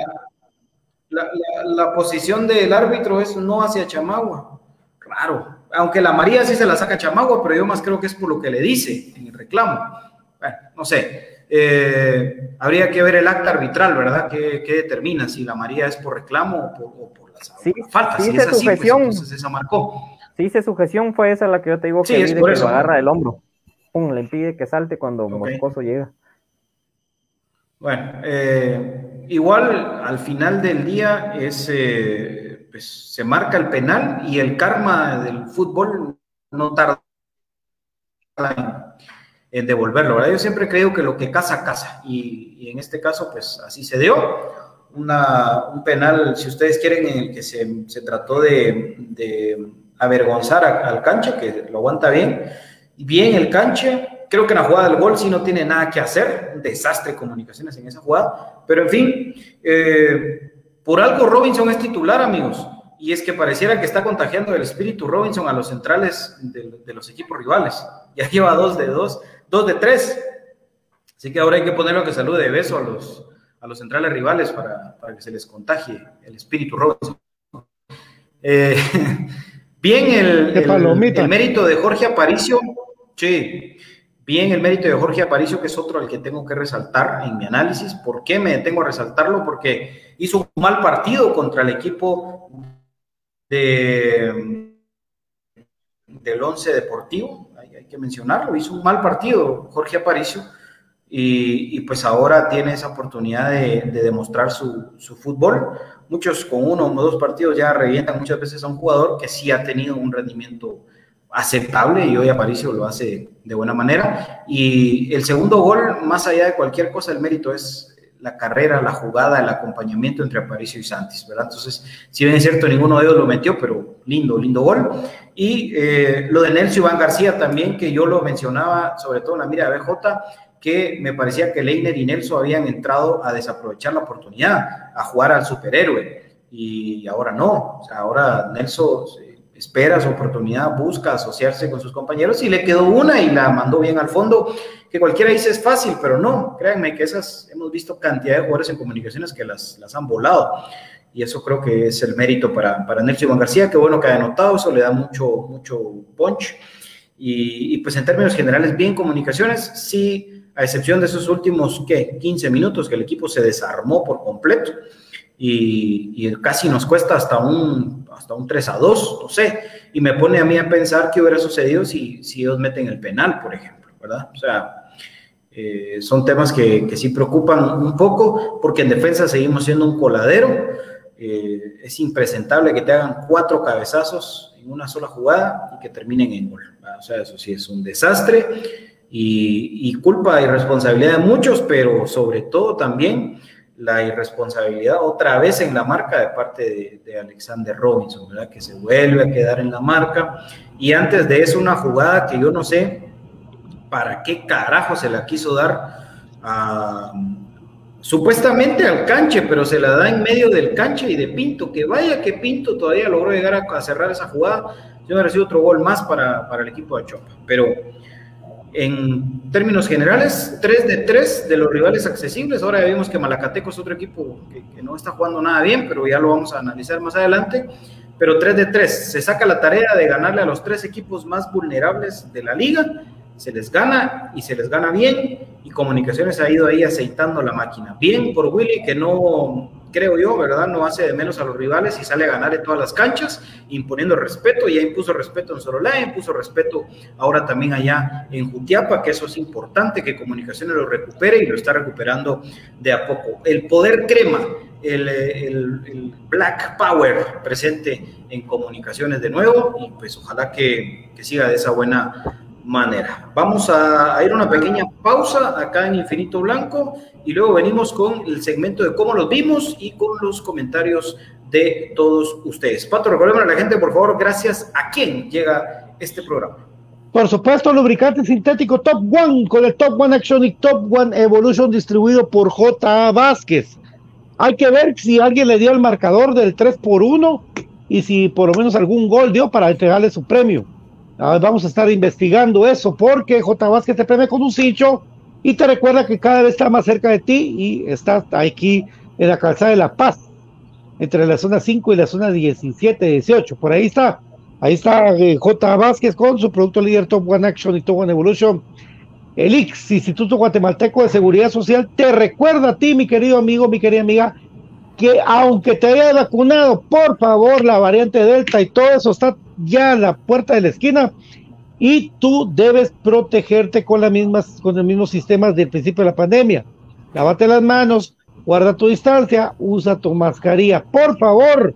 posición del árbitro es no hacia Chamagua. Claro, aunque la María sí se la saca Chamagua, pero yo más creo que es por lo que le dice en el reclamo. Bueno, no sé. Eh, habría que ver el acta arbitral, ¿verdad? ¿Qué, determina si la María es por reclamo o por, las sí, faltas? si es así, pues, entonces esa marcó. Sí, se sujeción fue esa la que yo te digo que, sí, es por eso, lo agarra del hombro. Pum, le impide que salte cuando Moscoso llega. Bueno, eh, igual al final del día es, eh, pues, se marca el penal y el karma del fútbol no tarda en devolverlo, ¿verdad? Yo siempre creo que lo que casa, casa, y, en este caso, pues así se dio. Una, un penal, si ustedes quieren, en el que se, se trató de, avergonzar al cancha, que lo aguanta bien, bien el cancha, creo que en la jugada del gol sí no tiene nada que hacer, un desastre de comunicaciones en esa jugada, pero en fin, eh, por algo Robinson es titular, amigos, y es que pareciera que está contagiando el espíritu Robinson a los centrales de, de los equipos rivales, ya lleva dos de dos, dos de tres. Así que ahora hay que ponerlo que salude de beso a los, a los centrales rivales para, para que se les contagie el espíritu Robinson. Eh, bien el, el, mérito de Jorge Aparicio. Sí, bien el mérito de Jorge Aparicio, que es otro al que tengo que resaltar en mi análisis. ¿Por qué me detengo a resaltarlo? Porque hizo un mal partido contra el equipo de, del Once Deportivo que mencionarlo, hizo un mal partido Jorge Aparicio y, pues ahora tiene esa oportunidad de, demostrar su, fútbol. Muchos con uno o dos partidos ya revientan muchas veces a un jugador que sí ha tenido un rendimiento aceptable y hoy Aparicio lo hace de buena manera. Y el segundo gol, más allá de cualquier cosa, el mérito es la carrera, la jugada, el acompañamiento entre Aparicio y Santis, ¿verdad? Entonces, si bien es cierto, ninguno de ellos lo metió, pero lindo, lindo gol. Y eh, lo de Nelson Iván García también, que yo lo mencionaba, sobre todo en la mira de BJ, que me parecía que Leiner y Nelson habían entrado a desaprovechar la oportunidad, a jugar al superhéroe, y ahora no, o sea, ahora Nelson espera su oportunidad, busca asociarse con sus compañeros y le quedó una y la mandó bien al fondo, que cualquiera dice es fácil, pero no, créanme que esas hemos visto cantidad de jugadores en comunicaciones que las, las han volado y eso creo que es el mérito para, para Nelson Iván García, que bueno que ha anotado, eso le da mucho, mucho punch y, pues en términos generales bien comunicaciones, sí, a excepción de esos últimos, ¿qué? 15 minutos que el equipo se desarmó por completo y casi nos cuesta hasta un hasta un 3 a 2, no sé, y me pone a mí a pensar qué hubiera sucedido si, si ellos meten el penal, por ejemplo, ¿verdad? O sea, eh, son temas que, que, sí preocupan un poco, porque en defensa seguimos siendo un coladero, eh, es impresentable que te hagan cuatro cabezazos en una sola jugada y que terminen en gol, o sea, eso sí es un desastre. Y, y culpa y responsabilidad de muchos, pero sobre todo también la irresponsabilidad otra vez en la marca de parte de, Alexander Robinson, ¿verdad? Que se vuelve a quedar en la marca. Y antes de eso, una jugada que yo no sé para qué carajo se la quiso dar a, supuestamente al canche, pero se la da en medio del canche y de Pinto. Que vaya que Pinto todavía logró llegar a, cerrar esa jugada. Yo me recibo otro gol más para, para el equipo de Chopa. Pero en términos generales, 3 de 3 de los rivales accesibles. Ahora ya vimos que Malacateco es otro equipo que, no está jugando nada bien, pero ya lo vamos a analizar más adelante. Pero 3 de 3, se saca la tarea de ganarle a los tres equipos más vulnerables de la liga. Se les gana y se les gana bien. Y Comunicaciones ha ido ahí aceitando la máquina. Bien por Willy, que no creo yo, ¿verdad? No hace de menos a los rivales y sale a ganar en todas las canchas, imponiendo respeto. Ya impuso respeto en Sorolá, impuso respeto ahora también allá en Jutiapa, que eso es importante, que Comunicaciones lo recupere y lo está recuperando de a poco. El poder crema, el, el, Black Power presente en Comunicaciones de nuevo y pues ojalá que, que siga de esa buena manera. Vamos a, ir a una pequeña pausa acá en Infinito Blanco y luego venimos con el segmento de cómo los vimos y con los comentarios de todos ustedes. Pato, recuerden a la gente, por favor, gracias a quién llega este programa. Por supuesto, lubricante sintético Top One con el Top One Action y Top One Evolution distribuido por J. Vázquez. Hay que ver si alguien le dio el marcador del 3 por 1 y si por lo menos algún gol dio para entregarle su premio. Vamos a estar investigando eso porque J. Vázquez te premia con un cincho y te recuerda que cada vez está más cerca de ti y está aquí en la calzada de La Paz, entre la zona 5 y la zona 17, 18. Por ahí está. Ahí está eh, J. Vázquez con su producto líder Top One Action y Top One Evolution. El IX, Instituto Guatemalteco de Seguridad Social, te recuerda a ti, mi querido amigo, mi querida amiga, que aunque te haya vacunado, por favor, la variante Delta y todo eso está ya a la puerta de la esquina y tú debes protegerte con, las mismas, con los mismos sistemas del principio de la pandemia. Lávate las manos, guarda tu distancia, usa tu mascarilla, por favor,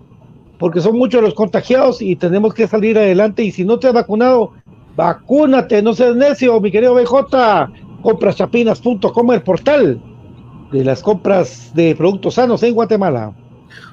porque son muchos los contagiados y tenemos que salir adelante y si no te has vacunado, Vacúnate, no seas necio, mi querido BJ. Compraschapinas.com, el portal de las compras de productos sanos en Guatemala.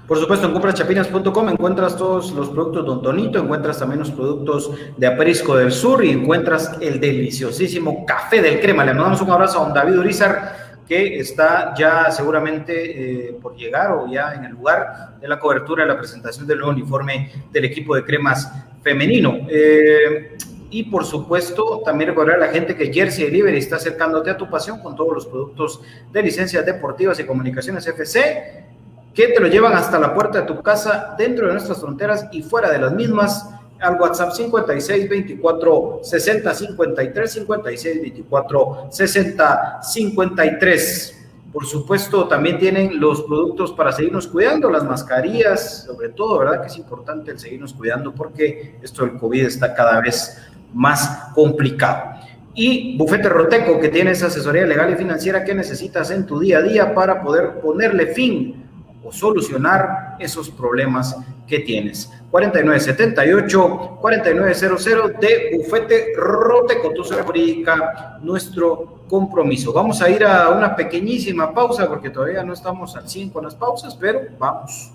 Por supuesto, en compraschapinas.com encuentras todos los productos Don Tonito, encuentras también los productos de Aprisco del Sur y encuentras el deliciosísimo café del crema. Le mandamos un abrazo a don David Urizar, que está ya seguramente eh, por llegar o ya en el lugar de la cobertura de la presentación del nuevo uniforme del equipo de cremas femenino. Eh, y por supuesto, también recordar a la gente que Jersey Delivery está acercándote a tu pasión con todos los productos de licencias deportivas y comunicaciones FC que te lo llevan hasta la puerta de tu casa, dentro de nuestras fronteras y fuera de las mismas, al WhatsApp 56 24 60 53 56 24 60 53. Por supuesto, también tienen los productos para seguirnos cuidando, las mascarillas, sobre todo, ¿verdad? Que es importante el seguirnos cuidando porque esto del COVID está cada vez más complicado. Y Bufete Roteco, que tiene esa asesoría legal y financiera que necesitas en tu día a día para poder ponerle fin o solucionar esos problemas que tienes. 4978 4900 de Bufete Roteco, tu jurídica, nuestro compromiso. Vamos a ir a una pequeñísima pausa porque todavía no estamos al 100 con las pausas, pero vamos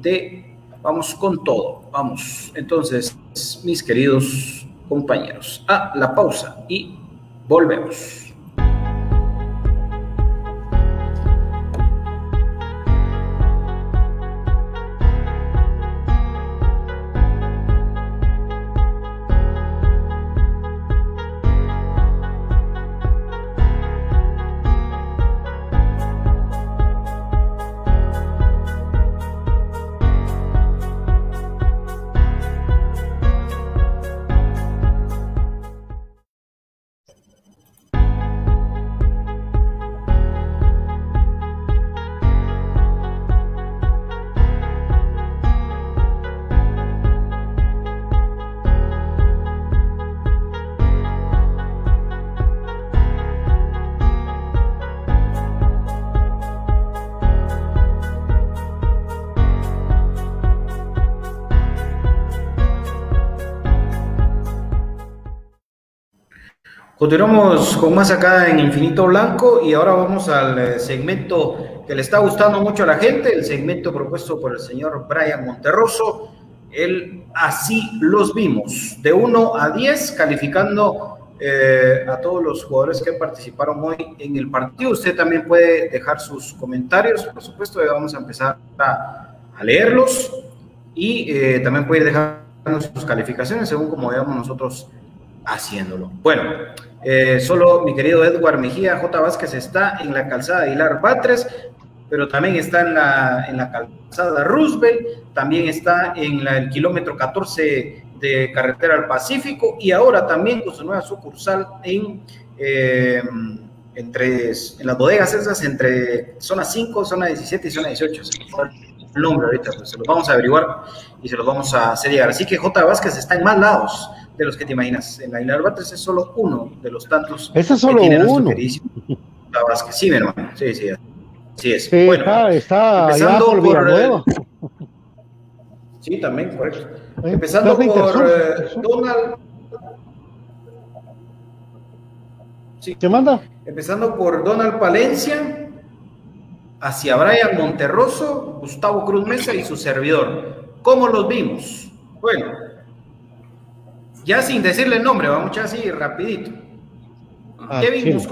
de vamos con todo. Vamos. Entonces, mis queridos compañeros, a la pausa y volvemos. Continuamos con más acá en Infinito Blanco y ahora vamos al eh, segmento que le está gustando mucho a la gente, el segmento propuesto por el señor Brian Monterroso. El Así los vimos, de 1 a 10, calificando eh, a todos los jugadores que participaron hoy en el partido. Usted también puede dejar sus comentarios, por supuesto, ya vamos a empezar a, leerlos y eh, también puede dejar sus calificaciones según como veamos nosotros haciéndolo. Bueno, eh, solo mi querido Edward Mejía J. Vázquez está en la calzada de Hilar Batres, pero también está en la, en la calzada Roosevelt, también está en el kilómetro 14 de Carretera al Pacífico y ahora también con su nueva sucursal en, eh, entre, en las bodegas esas, entre zona 5, zona 17 y zona 18. El nombre ahorita, pues se los vamos a averiguar y se los vamos a hacer llegar. Así que J. Vázquez está en más lados de los que te imaginas. En la Isla Batres es solo uno de los tantos. Ese es solo uno. Sí, mi hermano. Sí, sí. Sí es. bueno, está, empezando por, Sí, también, correcto. empezando por eh, Donald. Sí. ¿Qué manda? Empezando por Donald Palencia, hacia Brian Monterroso, Gustavo Cruz Mesa y su servidor. ¿Cómo los vimos? Bueno, ya sin decirle el nombre, vamos a así rapidito. Ah, Kevin sí.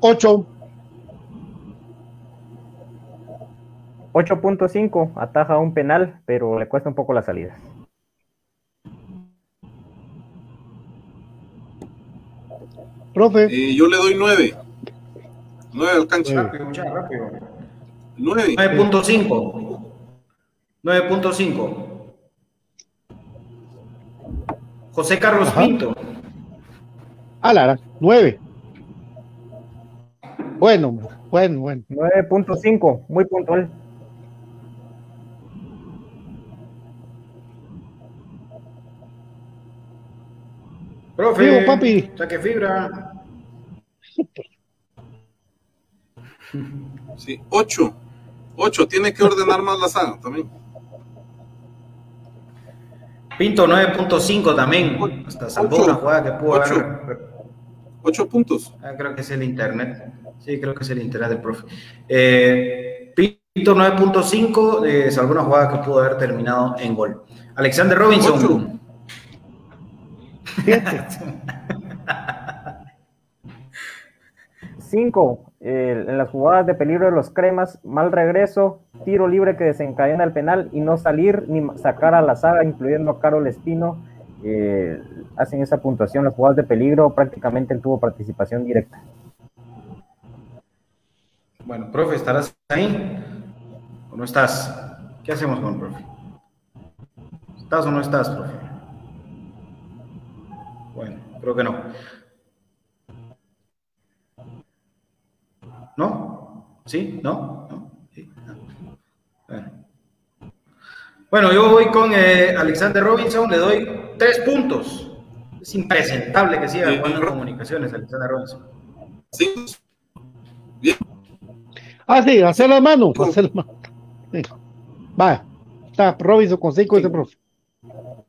8. 8.5, ataja un penal, pero le cuesta un poco la salida. Profe. Eh, yo le doy 9. 9 al cancha. 9.5. 9.5. José Carlos Pinto. Ah, Lara, 9. Bueno, bueno, bueno. 9.5, muy puntual. Profe, papi. Saque fibra. Sí, 8. 8, tiene que ordenar más la saga también. Pinto 9.5 también. Hasta salvó una jugada que pudo haber. 8 puntos. Ah, creo que es el internet. Sí, creo que es el internet del profe. Eh, Pinto 9.5 eh, salvó una jugada que pudo haber terminado en gol. Alexander Robinson. 5. en las jugadas de peligro de los cremas, mal regreso, tiro libre que desencadena el penal y no salir ni sacar a la saga, incluyendo a Carol Espino. Eh, hacen esa puntuación. Las jugadas de peligro prácticamente tuvo participación directa. Bueno, profe, ¿estarás ahí? ¿O no estás? ¿Qué hacemos con profe? ¿Estás o no estás, profe? Bueno, creo que no. ¿Sí? ¿No? ¿No? ¿Sí? Bueno. bueno. yo voy con eh, Alexander Robinson, le doy tres puntos. Es impresentable que siga jugando en comunicaciones, Alexander Robinson. Sí. Bien. Ah, sí, hacer la mano, hacer la mano. Va, está Robinson con cinco ese profe.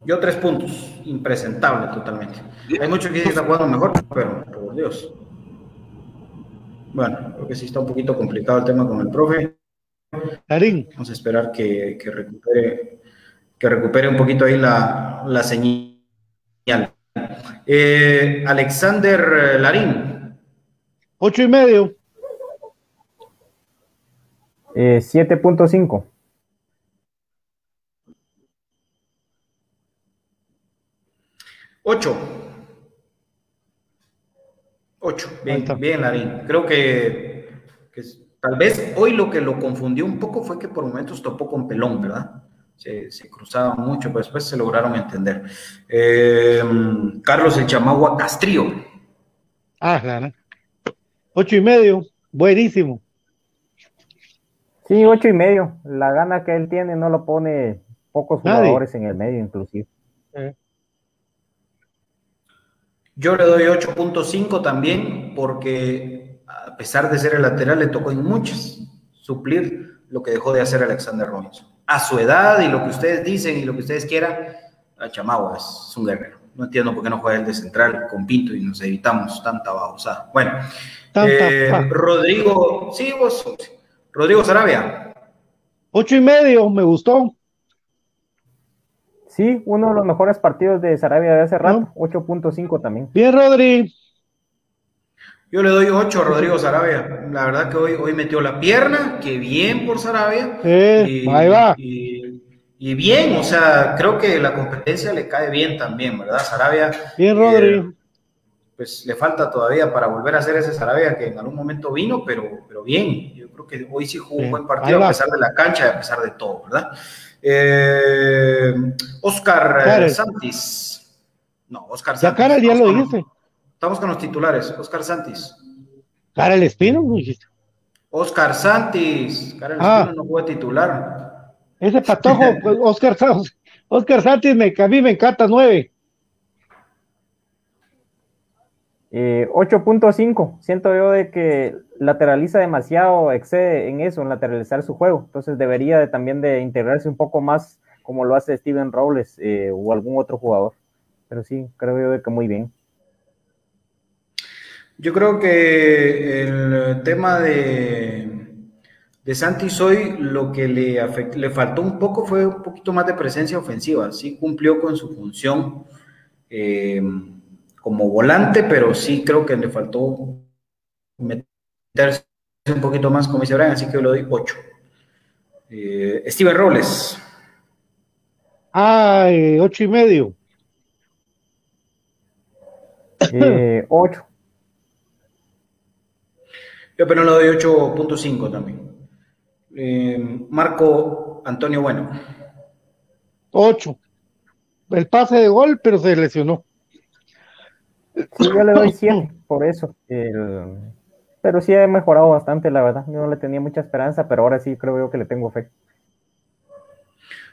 Yo tres puntos, impresentable totalmente. Hay muchos que dicen que está jugando mejor, pero por Dios. Bueno, creo que sí está un poquito complicado el tema con el profe. Vamos a esperar que, que recupere que recupere un poquito ahí la, la señal. Eh, Alexander Larín. Ocho y medio. Eh, 7.5. Ocho. Ocho. Bien, bien, Larín. Creo que, que, tal vez hoy lo que lo confundió un poco fue que por momentos topó con pelón, ¿verdad? se, cruzaban mucho, pero después se lograron entender. Eh, Carlos el Chamagua Castrillo. Ah, claro. Ocho y medio, buenísimo. Sí, ocho y medio. La gana que él tiene no lo pone pocos jugadores en el medio, inclusive. Yo le doy 8.5 también, porque a pesar de ser el lateral, le tocó en muchas suplir lo que dejó de hacer Alexander Robinson a su edad y lo que ustedes dicen y lo que ustedes quieran, a Chamagua es un guerrero. No entiendo por qué no juega el de central con Pinto y nos evitamos tanta babosa. Bueno, eh, Rodrigo, sí, vos, Rodrigo Sarabia. Ocho y medio, me gustó. Sí, uno de los mejores partidos de Sarabia de hace rato, 8.5 también. Bien, Rodri. Yo le doy 8 a Rodrigo Sarabia. La verdad que hoy, hoy metió la pierna, que bien por Sarabia. y, ahí va. Y, bien, o sea, creo que la competencia le cae bien también, ¿verdad? Sarabia. Bien, Rodrigo. pues le falta todavía para volver a ser ese Sarabia que en algún momento vino, pero, pero bien. Yo creo que hoy sí jugó un buen partido a pesar de la cancha y a pesar de todo, ¿verdad? Eh, Oscar Santis. No, Oscar Santis. Ya, cara, ya lo dijiste. Estamos con los titulares. Oscar Santis. el Espino, ¿no dijiste? Oscar Santis. el ah. Espino no fue titular. Ese patojo, pues, Oscar, Oscar Santis, me, a mí me encanta nueve. 8.5. Eh, Siento yo de que lateraliza demasiado, excede en eso, en lateralizar su juego. Entonces debería de, también de integrarse un poco más como lo hace Steven Robles eh, o algún otro jugador. Pero sí, creo yo de que muy bien. Yo creo que el tema de, de Santis hoy lo que le, le faltó un poco fue un poquito más de presencia ofensiva. Sí cumplió con su función eh, como volante, pero sí creo que le faltó meterse un poquito más, como dice Brian, así que yo le doy 8. Eh, Steven Robles. Ah, ocho y medio. Eh, ocho. Yo pero le doy 8.5 también. Eh, Marco Antonio Bueno. 8. El pase de gol, pero se lesionó. Sí, yo le doy 7 por eso. Pero sí ha mejorado bastante, la verdad. Yo no le tenía mucha esperanza, pero ahora sí creo yo que le tengo fe.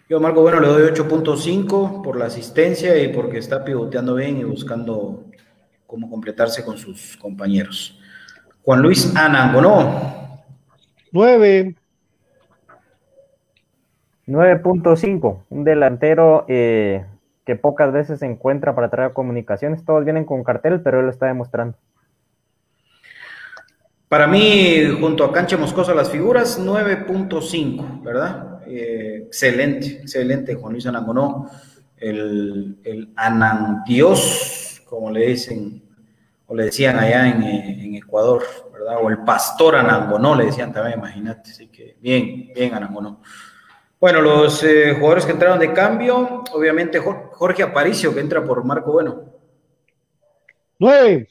Yo Marco Bueno le doy 8.5 por la asistencia y porque está pivoteando bien y buscando cómo completarse con sus compañeros. Juan Luis Anangonó. 9. 9.5. Un delantero eh, que pocas veces se encuentra para traer comunicaciones. Todos vienen con cartel, pero él lo está demostrando. Para mí, junto a Cancha Moscoso, las figuras, 9.5, ¿verdad? Eh, excelente, excelente, Juan Luis Anangonó, el, el Anandios, como le dicen, o le decían allá en, Ecuador, ¿verdad? O el Pastor Anangonó, le decían también, imagínate, así que bien, bien Anangonó. Bueno, los eh, jugadores que entraron de cambio, obviamente Jorge Aparicio, que entra por Marco Bueno. 9.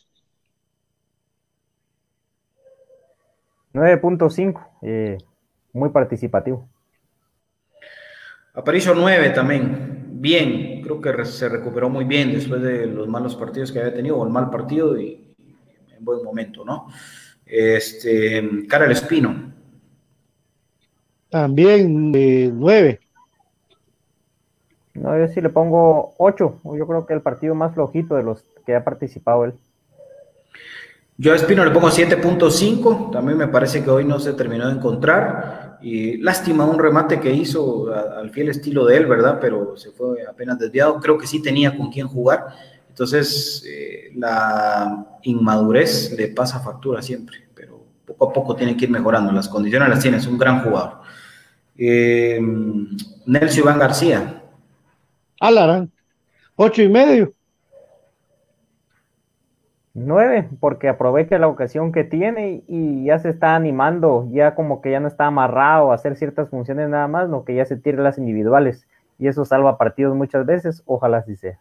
9.5, eh, muy participativo. Aparicio 9 también, bien, creo que se recuperó muy bien después de los malos partidos que había tenido, o el mal partido y, en buen momento, ¿no? Este, Cara Espino. También 9. no, yo sí le pongo 8, yo creo que el partido más flojito de los que ha participado él. Yo a Espino le pongo 7.5, también me parece que hoy no se terminó de encontrar. Y lástima un remate que hizo al fiel estilo de él, ¿verdad? Pero se fue apenas desviado. Creo que sí tenía con quién jugar. Entonces, eh, la inmadurez le pasa factura siempre, pero poco a poco tiene que ir mejorando. Las condiciones las tiene, es un gran jugador. Eh, Nelson Iván García. Alarán, ocho y medio. Nueve, porque aprovecha la ocasión que tiene y ya se está animando, ya como que ya no está amarrado a hacer ciertas funciones nada más, no que ya se tire las individuales y eso salva partidos muchas veces, ojalá así sea.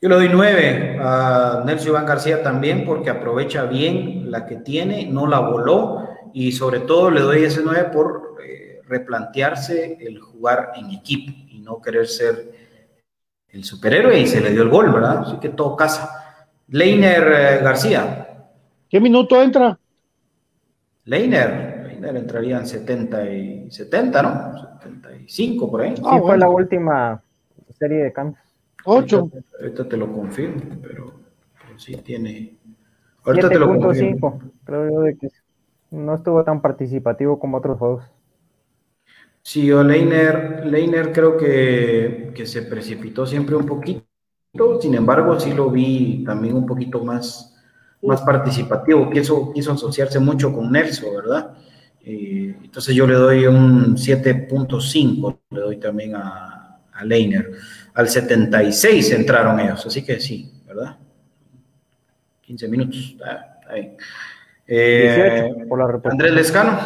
Yo le doy nueve a Nelson Iván García también porque aprovecha bien la que tiene, no la voló y sobre todo le doy ese nueve por eh, replantearse el jugar en equipo y no querer ser el superhéroe y se le dio el gol, ¿verdad? Así que todo casa. Leiner eh, García. ¿Qué minuto entra? Leiner. Leiner entraría en 70 y 70, ¿no? 75 por ahí. Ah, sí, fue la última serie de cambios. 8. Ahorita, te lo confirmo, pero, sí tiene. Ahorita te lo confirmo. Creo yo de que no estuvo tan participativo como otros juegos. Sí, o Leiner, Leiner creo que, que se precipitó siempre un poquito sin embargo, sí lo vi también un poquito más, más participativo, quiso, quiso asociarse mucho con Nelson, ¿verdad? Eh, entonces yo le doy un 7.5, le doy también a, a Leiner. Al 76 entraron ellos, así que sí, ¿verdad? 15 minutos, está, bien. Eh, Andrés Lescano.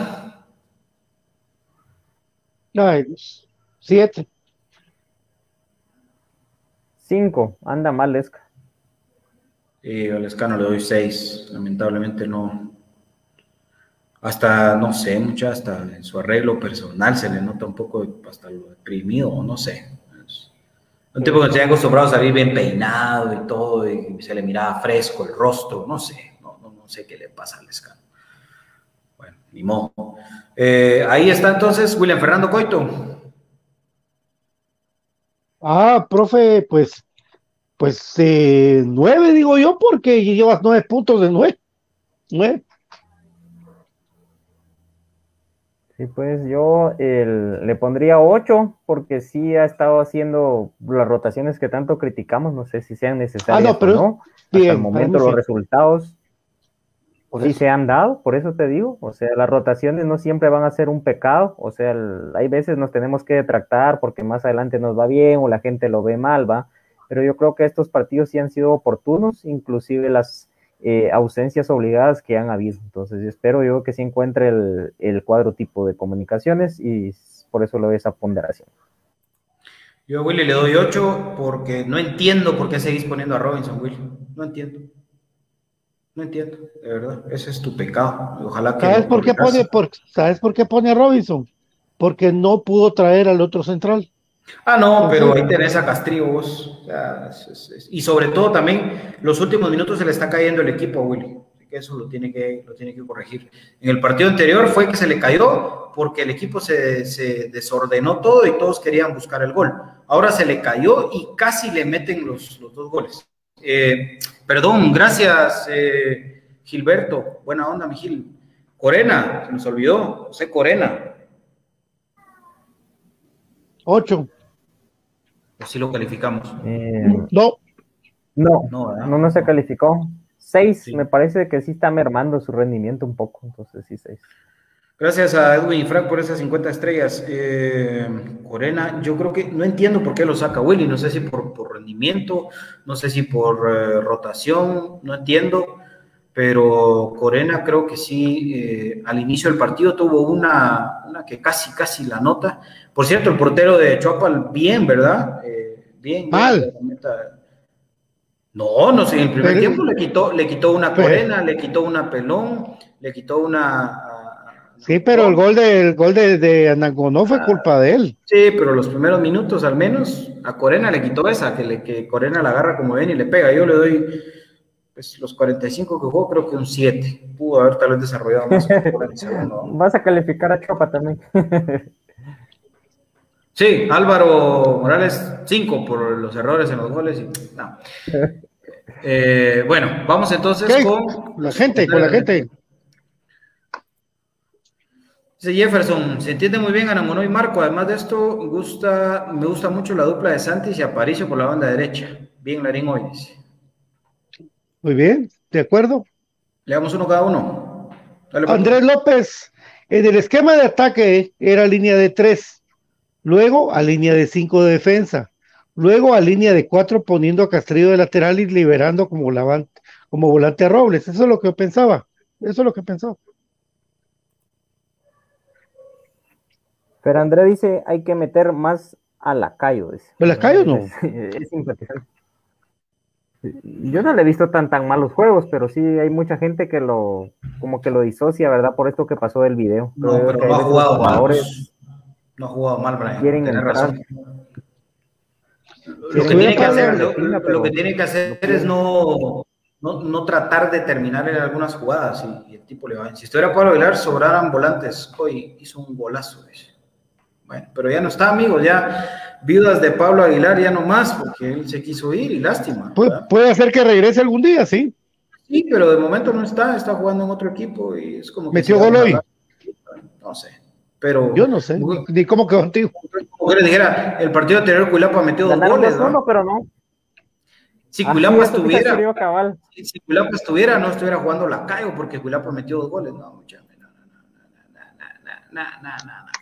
7. Cinco, anda mal Lesca. Y al Lescano le doy seis, lamentablemente no. Hasta, no sé, mucho, hasta en su arreglo personal se le nota un poco hasta lo deprimido, no sé. un tipo que se ha acostumbrado a salir bien peinado y todo, y se le miraba fresco el rostro, no sé, no, no, sé qué le pasa al Lescano. Bueno, ni modo. Eh, ahí está entonces William Fernando Coito. Ah, profe, pues, pues eh, nueve digo yo, porque llevas nueve puntos de nueve. Nueve. Sí, pues yo le pondría ocho, porque sí ha estado haciendo las rotaciones que tanto criticamos, no sé si sean necesarias ah, no, pero o no. Hasta el momento los resultados sí se han dado, por eso te digo, o sea, las rotaciones no siempre van a ser un pecado, o sea, hay veces nos tenemos que detractar porque más adelante nos va bien o la gente lo ve mal, va, pero yo creo que estos partidos sí han sido oportunos, inclusive las eh, ausencias obligadas que han habido, entonces espero yo que se encuentre el, el cuadro tipo de comunicaciones y por eso le doy esa ponderación. Yo a Willy le doy 8 porque no entiendo por qué seguís poniendo a Robinson, Willy, no entiendo. No entiendo, de verdad. Ese es tu pecado. Ojalá que. ¿Sabes por qué pone, por, ¿Sabes por qué pone a Robinson? Porque no pudo traer al otro central. Ah, no, pero ahí tenés a Castrillo vos. y sobre todo también, los últimos minutos se le está cayendo el equipo a Willy. que eso lo tiene que, lo tiene que corregir. En el partido anterior fue que se le cayó porque el equipo se, se desordenó todo y todos querían buscar el gol. Ahora se le cayó y casi le meten los, los dos goles. Eh, perdón, gracias, eh, Gilberto. Buena onda, mi Gil. Corena, se nos olvidó. José Corena. Ocho. ¿O si lo calificamos? Eh, No, no, No, no, no se calificó. Seis, Sí. me parece que sí está mermando su rendimiento un poco, entonces sí, seis. Gracias a Edwin y Frank por esas 50 estrellas. Eh, Corena, yo creo que no entiendo por qué lo saca Willy. No sé si por, por rendimiento, no sé si por eh, rotación, no entiendo. Pero Corena creo que sí, eh, al inicio del partido tuvo una, una que casi, casi la nota. Por cierto, el portero de Chuapal, bien, ¿verdad? Bien. Mal. bien, No, no sé, en el primer Pero- tiempo le quitó, le quitó una Pero- Corena, le quitó una Pelón, le quitó una... sí, pero el gol de, el gol de, de Anangonó fue culpa de él. Sí, pero los primeros minutos al menos a Corena le quitó esa, que, le, que Corena la agarra como ven y le pega. Yo le doy pues, los 45 que jugó, creo que un 7. Pudo haber tal vez desarrollado más. por el segundo, ¿no? Vas a calificar a Chopa también. Sí, Álvaro Morales 5 por los errores en los goles. Y, no. Eh, bueno, vamos entonces ¿Qué? con La gente, con la gente. Dice Jefferson, se entiende muy bien Anamono y Marco. Además de esto, gusta, me gusta mucho la dupla de Santis y Aparicio por la banda derecha. Bien, Larín hoy dice. Muy bien, de acuerdo. Le damos uno cada uno. Dale, pues. Andrés López, en el esquema de ataque era línea de tres, luego a línea de cinco de defensa, luego a línea de cuatro poniendo a Castrillo de lateral y liberando como, como volante a Robles. Eso es lo que pensaba. Eso es lo que pensaba. Pero André dice, hay que meter más a Lacayo. Dice. ¿A Lacayo no? Es, es simpatizante. Yo no le he visto tan tan malos juegos, pero sí hay mucha gente que lo como que lo disocia, ¿verdad? Por esto que pasó del video. No, Creo pero no ha jugado mal. jugadores pues. No ha jugado mal, Brian. Quieren Tienes entrar. razón. Lo que, tiene que hacer, lo, pero que tiene que hacer es no, no, no tratar de terminar en algunas jugadas y, y el tipo le va. Si estuviera Pablo Aguilar, sobraran volantes. Hoy hizo un golazo. dice. Bueno, pero ya no está, amigos. Ya viudas de Pablo Aguilar ya no más, porque él se quiso ir y lástima. Pu- ¿verdad? puede ser que regrese algún día, sí. Sí, pero de momento no está, está jugando en otro equipo y es como que Metió gol hoy. No sé, pero Yo no sé, ni, ni cómo quedó contigo. como que les dijera, el partido anterior Cuilapa metió dos goles, 2-1, ¿no? pero no. Si Así Cuilapa estuviera, cabal. si Cuilapa estuviera, no estuviera jugando la Cayo porque Cuilapa metió dos goles, no, muchachos. No, no, no, no, no, no, no, no, no.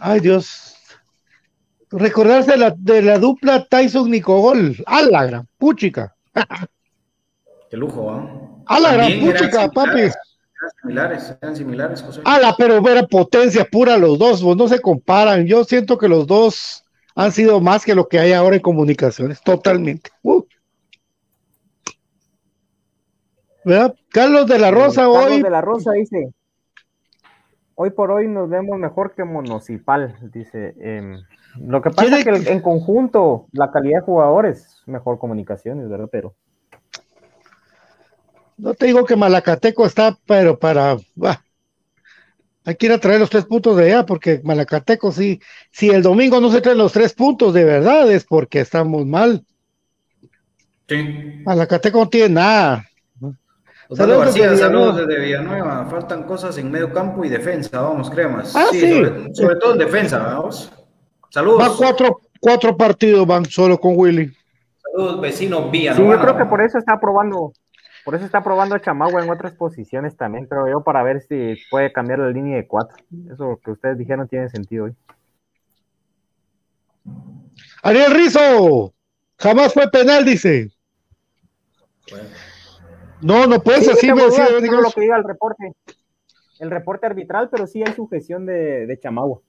Ay, Dios. Recordarse de la, de la dupla Tyson-Nicogol. A la gran puchica. Qué lujo, ¿ah? A la gran puchica, papi. similares, Eran similares, eran similares, José. A la, pero era potencia pura los dos, vos, no se comparan. Yo siento que los dos han sido más que lo que hay ahora en comunicaciones, totalmente. Uh. ¿Verdad? Carlos de la Rosa Carlos hoy. de la Rosa dice, hoy por hoy nos vemos mejor que Municipal, dice. em, lo que pasa es que el- en conjunto la calidad de jugadores es mejor comunicaciones, ¿verdad? Pero No te digo que Malacateco está, pero para. bah, hay que ir a traer los tres puntos de allá, porque Malacateco sí. Si el domingo no se traen los tres puntos de verdad, es porque estamos mal. Sí. Malacateco no tiene nada. Osvaldo Saludos García, desde saludos Villanueva. desde Villanueva. Faltan cosas en medio campo y defensa, vamos, cremas. Ah, sí. Sobre, sobre todo en defensa, vamos. Saludos. Van cuatro, cuatro partidos, van solo con Willy. Saludos, vecino sí, Villanueva. yo creo que por eso está probando, por eso está probando a Chamagua en otras posiciones también, creo yo, para ver si puede cambiar la línea de cuatro. Eso que ustedes dijeron tiene sentido hoy. Ariel Rizo, jamás fue penal, dice. No, no puedes Sí, así, me decía, lo que diga el reporte. El reporte arbitral, pero sí hay sujeción de, de Chamagua.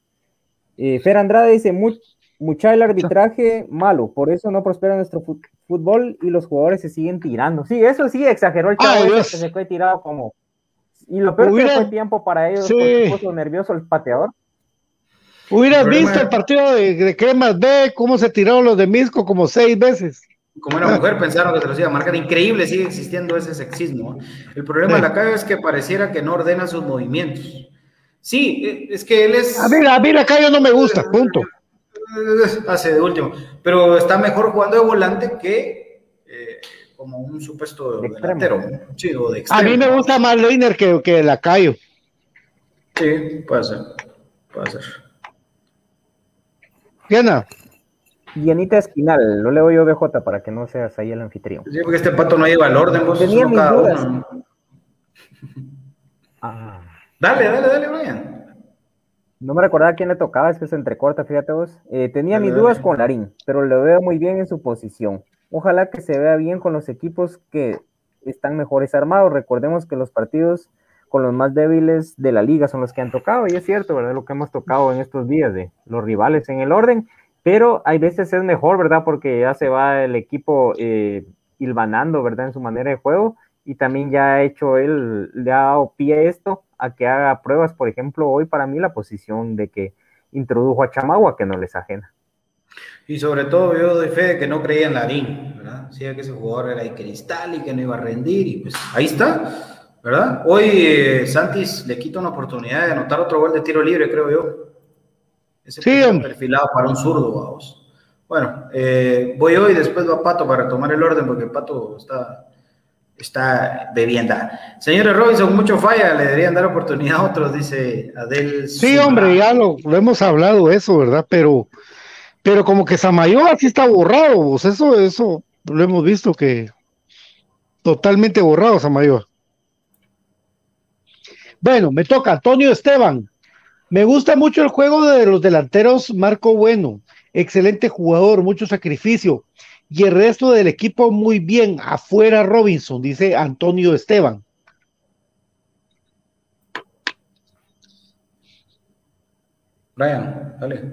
Eh, Fer Andrade dice, "Mu- mucha el arbitraje malo, por eso no prospera nuestro fútbol y los jugadores se siguen tirando. Sí, eso sí exageró el chavo que se fue tirado como... Y lo peor Hubiera- que fue tiempo para ellos, Sí. puso nervioso el pateador. Hubieras visto el partido de, de Cremas B, cómo se tiraron los de Misco como seis veces. Como era mujer, pensaron que se los iba a marcar. Increíble, sigue existiendo ese sexismo. El problema Sí. de la calle es que pareciera que no ordena sus movimientos. Sí, eh, es que él es. A mí, a mí la calle no me gusta, punto. Hace de último. Pero está mejor jugando de volante que eh, como un supuesto De delantero. Sí, o de A extremo. mí me gusta más Leiner que, que la. Sí, puede ser. Puede ser. Diana, Dianita Espinal, lo leo yo BJ para que no seas ahí el anfitrión. Sí, porque este pato no lleva el orden, vos Tenía mis dudas. Ah, Dale, dale, dale, Brian. no me recordaba quién le tocaba, es que se entrecorta, fíjate vos. Eh, tenía Dale, mis dale. dudas con Larín, pero lo veo muy bien en su posición. Ojalá que se vea bien con los equipos que están mejores armados. Recordemos que los partidos con los más débiles de la liga son los que han tocado, y es cierto, ¿verdad? Lo que hemos tocado en estos días de los rivales en el orden, pero hay veces es mejor, ¿verdad? Porque ya se va el equipo eh, hilvanando, ¿verdad? En su manera de juego, y también ya ha hecho él, le ha dado pie a esto, a que haga pruebas, por ejemplo, hoy para mí la posición de que introdujo a Chamagua, que no les ajena. Y sobre todo yo doy fe de que no creía en Larín, ¿verdad? Decía que ese jugador era de cristal y que no iba a rendir y pues ahí está, ¿verdad? Hoy eh, Santis le quita una oportunidad de anotar otro gol de tiro libre, creo yo. Ese Sí, perfilado para un zurdo, vamos. Bueno, eh, voy hoy, después va Pato para tomar el orden porque Pato está, está de vienda. Señores Robinson, mucho falla, le deberían dar oportunidad a otros, dice Adel. Sí, hombre, ya lo, lo hemos hablado eso, ¿verdad? Pero, pero como que Samayoa sí está borrado, vos, eso, eso lo hemos visto que totalmente borrado Samayoa. Bueno, me toca Antonio Esteban. Me gusta mucho el juego de los delanteros Marco Bueno, excelente jugador, mucho sacrificio. Y el resto del equipo muy bien, afuera Robinson, dice Antonio Esteban. Brian, dale.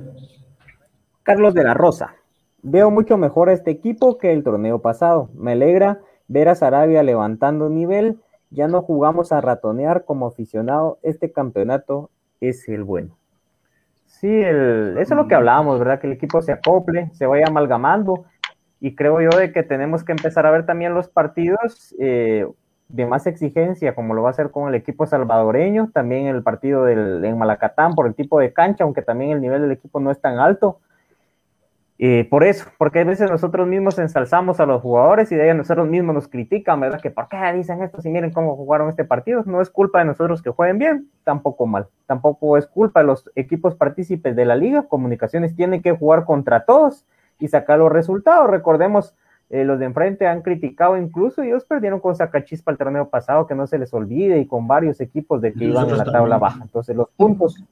Carlos de la Rosa. Veo mucho mejor a este equipo que el torneo pasado. Me alegra ver a Sarabia levantando nivel. Ya no jugamos a ratonear como aficionado. Este campeonato es el bueno. Sí, el- eso es lo que hablábamos, ¿verdad? Que el equipo se acople, se vaya amalgamando. Y creo yo de que tenemos que empezar a ver también los partidos eh, de más exigencia, como lo va a hacer con el equipo salvadoreño, también el partido del, en Malacatán por el tipo de cancha, aunque también el nivel del equipo no es tan alto. Eh, por eso, porque a veces nosotros mismos ensalzamos a los jugadores y de ahí nosotros mismos nos critican, ¿verdad? Que por qué dicen esto si miren cómo jugaron este partido. No es culpa de nosotros que jueguen bien, tampoco mal. Tampoco es culpa de los equipos partícipes de la liga. Comunicaciones tienen que jugar contra todos y sacar los resultados. Recordemos, eh, los de enfrente han criticado incluso y ellos perdieron con Sacachispa el torneo pasado, que no se les olvide, y con varios equipos de que iban en la tabla también. baja. Entonces los puntos,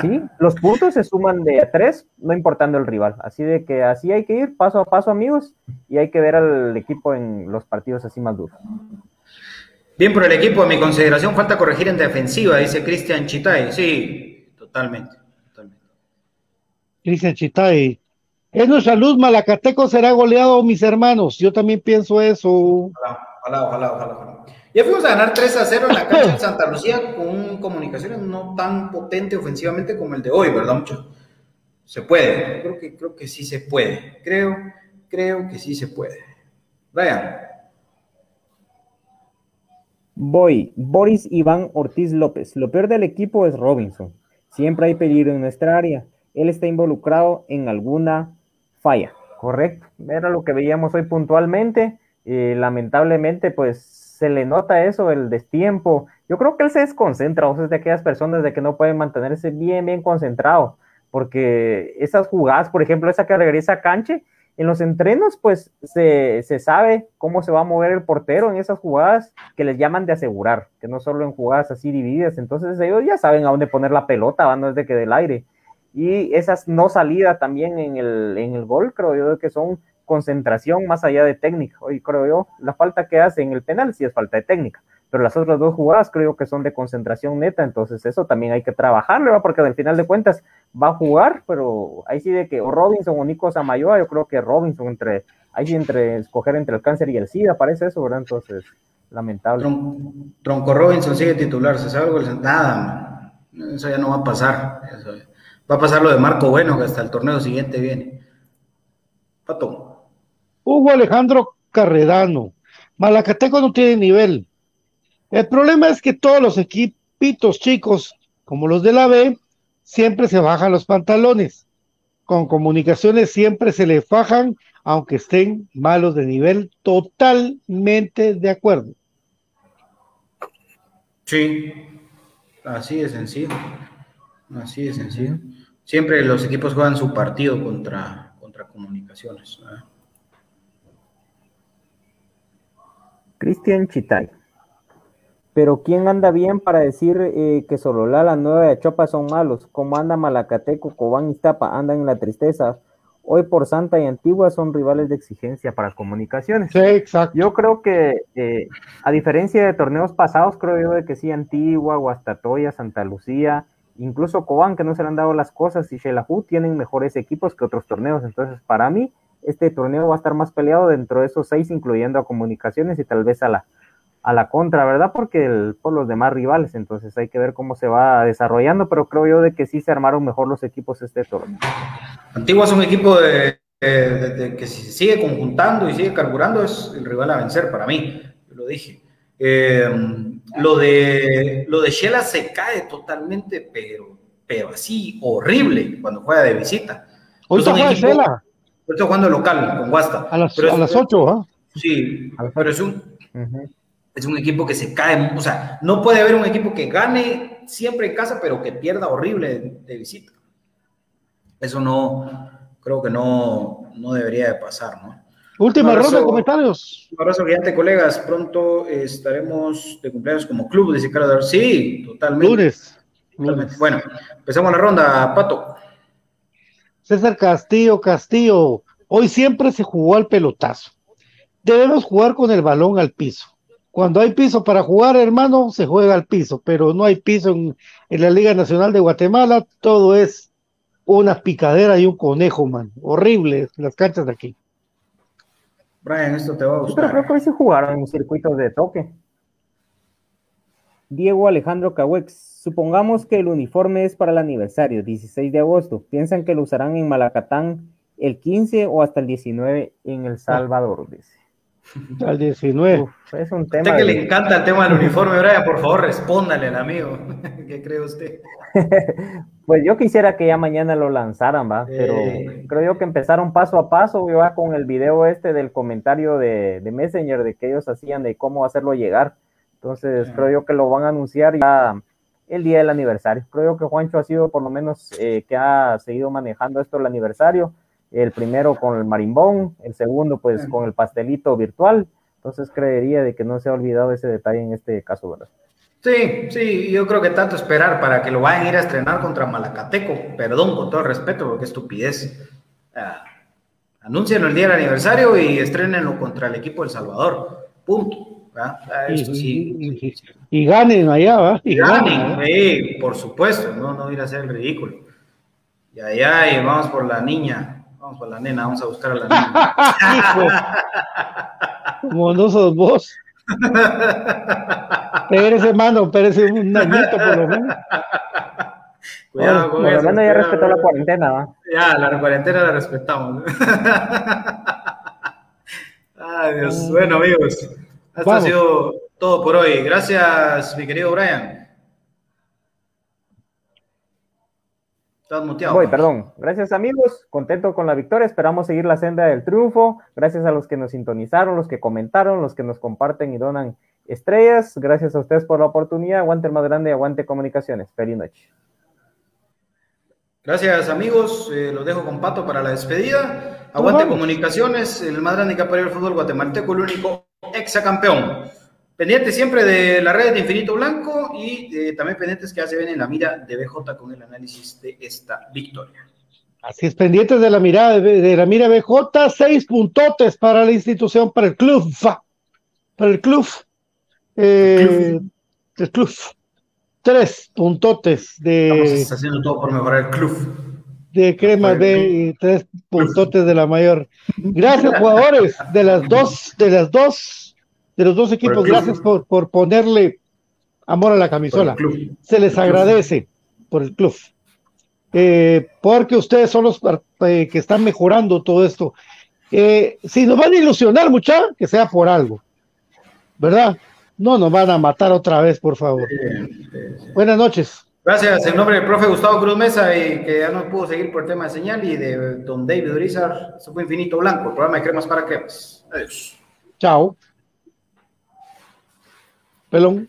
sí, los puntos se suman de a tres, no importando el rival. Así de que así hay que ir paso a paso, amigos, y hay que ver al equipo en los partidos así más duros. Bien por el equipo, en mi consideración falta corregir en defensiva, dice Cristian Chitay. Sí, totalmente. totalmente. Cristian Chitay. Es nuestra luz, Malacateco será goleado, mis hermanos. Yo también pienso eso. Ojalá, ojalá, ojalá, ojalá, ojalá. Ya fuimos a ganar 3 a 0 en la cancha de Santa Lucía con un comunicaciones no tan potente ofensivamente como el de hoy, ¿verdad, mucho? Se puede, creo que, creo que sí se puede. Creo, creo que sí se puede. Brian. Voy, Boris Iván Ortiz López. Lo peor del equipo es Robinson. Siempre hay peligro en nuestra área. Él está involucrado en alguna falla. Correcto. Era lo que veíamos hoy puntualmente. Eh, lamentablemente, pues se le nota eso, el destiempo. Yo creo que él se desconcentra, o sea, es de aquellas personas de que no pueden mantenerse bien, bien concentrado. Porque esas jugadas, por ejemplo, esa que regresa a canche, en los entrenos, pues se, se, sabe cómo se va a mover el portero en esas jugadas que les llaman de asegurar, que no solo en jugadas así divididas. Entonces ellos ya saben a dónde poner la pelota, van desde que del aire. Y esas no salidas también en el, en el gol, creo yo que son concentración más allá de técnica. Hoy creo yo, la falta que hace en el penal sí es falta de técnica, pero las otras dos jugadas creo que son de concentración neta, entonces eso también hay que trabajarle, ¿va? porque al final de cuentas va a jugar, pero ahí sí de que o Robinson o Nico Samayoa, yo creo que Robinson entre, ahí sí entre escoger entre el cáncer y el SIDA, parece eso, ¿verdad? Entonces, lamentable. Tron, Tronco Robinson sigue titular, ¿se sabe algo? Nada, eso ya no va a pasar. Eso, va a pasar lo de Marco Bueno, que hasta el torneo siguiente viene. Pato. Hugo Alejandro Carredano. Malacateco no tiene nivel. El problema es que todos los equipitos chicos, como los de la B, siempre se bajan los pantalones. Con comunicaciones siempre se le fajan, aunque estén malos de nivel. Totalmente de acuerdo. Sí, así de sencillo. Así de sencillo. Siempre los equipos juegan su partido contra, contra comunicaciones. Cristian Chitay. Pero ¿quién anda bien para decir eh, que solo la Nueva de Chopa son malos? ¿Cómo anda Malacateco, Cobán y Iztapa? Andan en la tristeza. Hoy por Santa y Antigua son rivales de exigencia para comunicaciones. Sí, exacto. Yo creo que, eh, a diferencia de torneos pasados, creo yo de que sí, Antigua, Guastatoya, Santa Lucía, incluso Cobán, que no se le han dado las cosas, y Shelahu tienen mejores equipos que otros torneos. Entonces, para mí, este torneo va a estar más peleado dentro de esos seis, incluyendo a comunicaciones y tal vez a la, a la contra, ¿verdad? Porque por los demás rivales, entonces hay que ver cómo se va desarrollando, pero creo yo de que sí se armaron mejor los equipos este torneo. Antigua es un equipo de, que si se sigue conjuntando y sigue carburando es el rival a vencer para mí, lo dije. Eh, lo de lo de Shela se cae totalmente, pero, pero así horrible cuando juega de visita. Hoy está Shela. Está jugando local con Guasta. A las, a las 8, ¿ah? Sí, pero es un, es un equipo que se cae. O sea, no puede haber un equipo que gane siempre en casa, pero que pierda horrible de visita. Eso no, creo que no, no debería de pasar, ¿no? Última ronda de comentarios. Un abrazo gigante, colegas. Pronto estaremos de cumpleaños como club, dice Carlos. Sí, totalmente. Lunes. Bueno, empezamos la ronda, Pato. César Castillo, Castillo. Hoy siempre se jugó al pelotazo. Debemos jugar con el balón al piso. Cuando hay piso para jugar, hermano, se juega al piso, pero no hay piso en, en la Liga Nacional de Guatemala. Todo es una picadera y un conejo, man. Horrible las canchas de aquí. Brian, esto te va a gustar. Pero creo que hoy se jugaron en circuitos de toque. Diego Alejandro Cahuex, supongamos que el uniforme es para el aniversario, 16 de agosto. ¿Piensan que lo usarán en Malacatán el 15 o hasta el 19 en El Salvador? Dice. Al 19. es un tema. Usted que le encanta el tema del uniforme, Brian, por favor, respóndale al amigo. ¿Qué cree usted? pues yo quisiera que ya mañana lo lanzaran, ¿va? Pero creo yo que empezaron paso a paso, va con el video este del comentario de, Messenger de que ellos hacían de cómo hacerlo llegar. Entonces, creo yo que lo van a anunciar ya el día del aniversario. Creo yo que Juancho ha sido por lo menos eh, que ha seguido manejando esto el aniversario el primero con el marimbón, el segundo pues con el pastelito virtual, entonces creería de que no se ha olvidado ese detalle en este caso, ¿verdad? Sí, sí, yo creo que tanto esperar para que lo vayan a ir a estrenar contra Malacateco, perdón, con todo el respeto, porque estupidez. Ah, anúncienlo el día del aniversario y estrenenlo contra el equipo del Salvador, punto. Ah, y, ganen allá, ¿va? Y, ganen, sí, por supuesto, no, no ir a hacer el ridículo. Y allá y vamos por la niña, Vamos por la nena, vamos a buscar a la nena. Como no sos vos. Pérez, hermano, Pérez un añito por lo menos. Cuidado con eso. ya respetó la cuarentena, ¿va? Ya, la cuarentena la respetamos. Ay, Dios. Mm. Bueno, amigos, esto ha sido todo por hoy. Gracias, mi querido Brian. Estás muteado. Voy, perdón. Gracias amigos, contento con la victoria, esperamos seguir la senda del triunfo. Gracias a los que nos sintonizaron, los que comentaron, los que nos comparten y donan estrellas. Gracias a ustedes por la oportunidad. Aguante el más grande, aguante comunicaciones. Feliz noche. Gracias amigos, eh, los dejo con Pato para la despedida. Aguante comunicaciones, el más grande que ha el fútbol guatemalteco, el único exacampeón. Pendiente siempre de la red de Infinito Blanco y eh, también pendientes que hace ven en la mira de BJ con el análisis de esta victoria. Así es, pendientes de la mirada de, la mira BJ, seis puntotes para la institución, para el club, para el club, eh, el club, tres puntotes de. Estamos haciendo todo por mejorar el club. De crema B y tres puntotes de la mayor. Gracias, jugadores, de las dos, de las dos de los dos equipos. Gracias por, por ponerle amor a la camisola. Se les agradece por el club. Eh, porque ustedes son los eh, que están mejorando todo esto. Eh, si nos van a ilusionar, mucha, que sea por algo. ¿Verdad? No nos van a matar otra vez, por favor. Buenas noches. Gracias, en nombre del profe Gustavo Cruz Mesa, y que ya no pudo seguir por el tema de señal, y de don David Urizar, eso fue Infinito Blanco, el programa de cremas para cremas. Adiós. Chao. Pelón.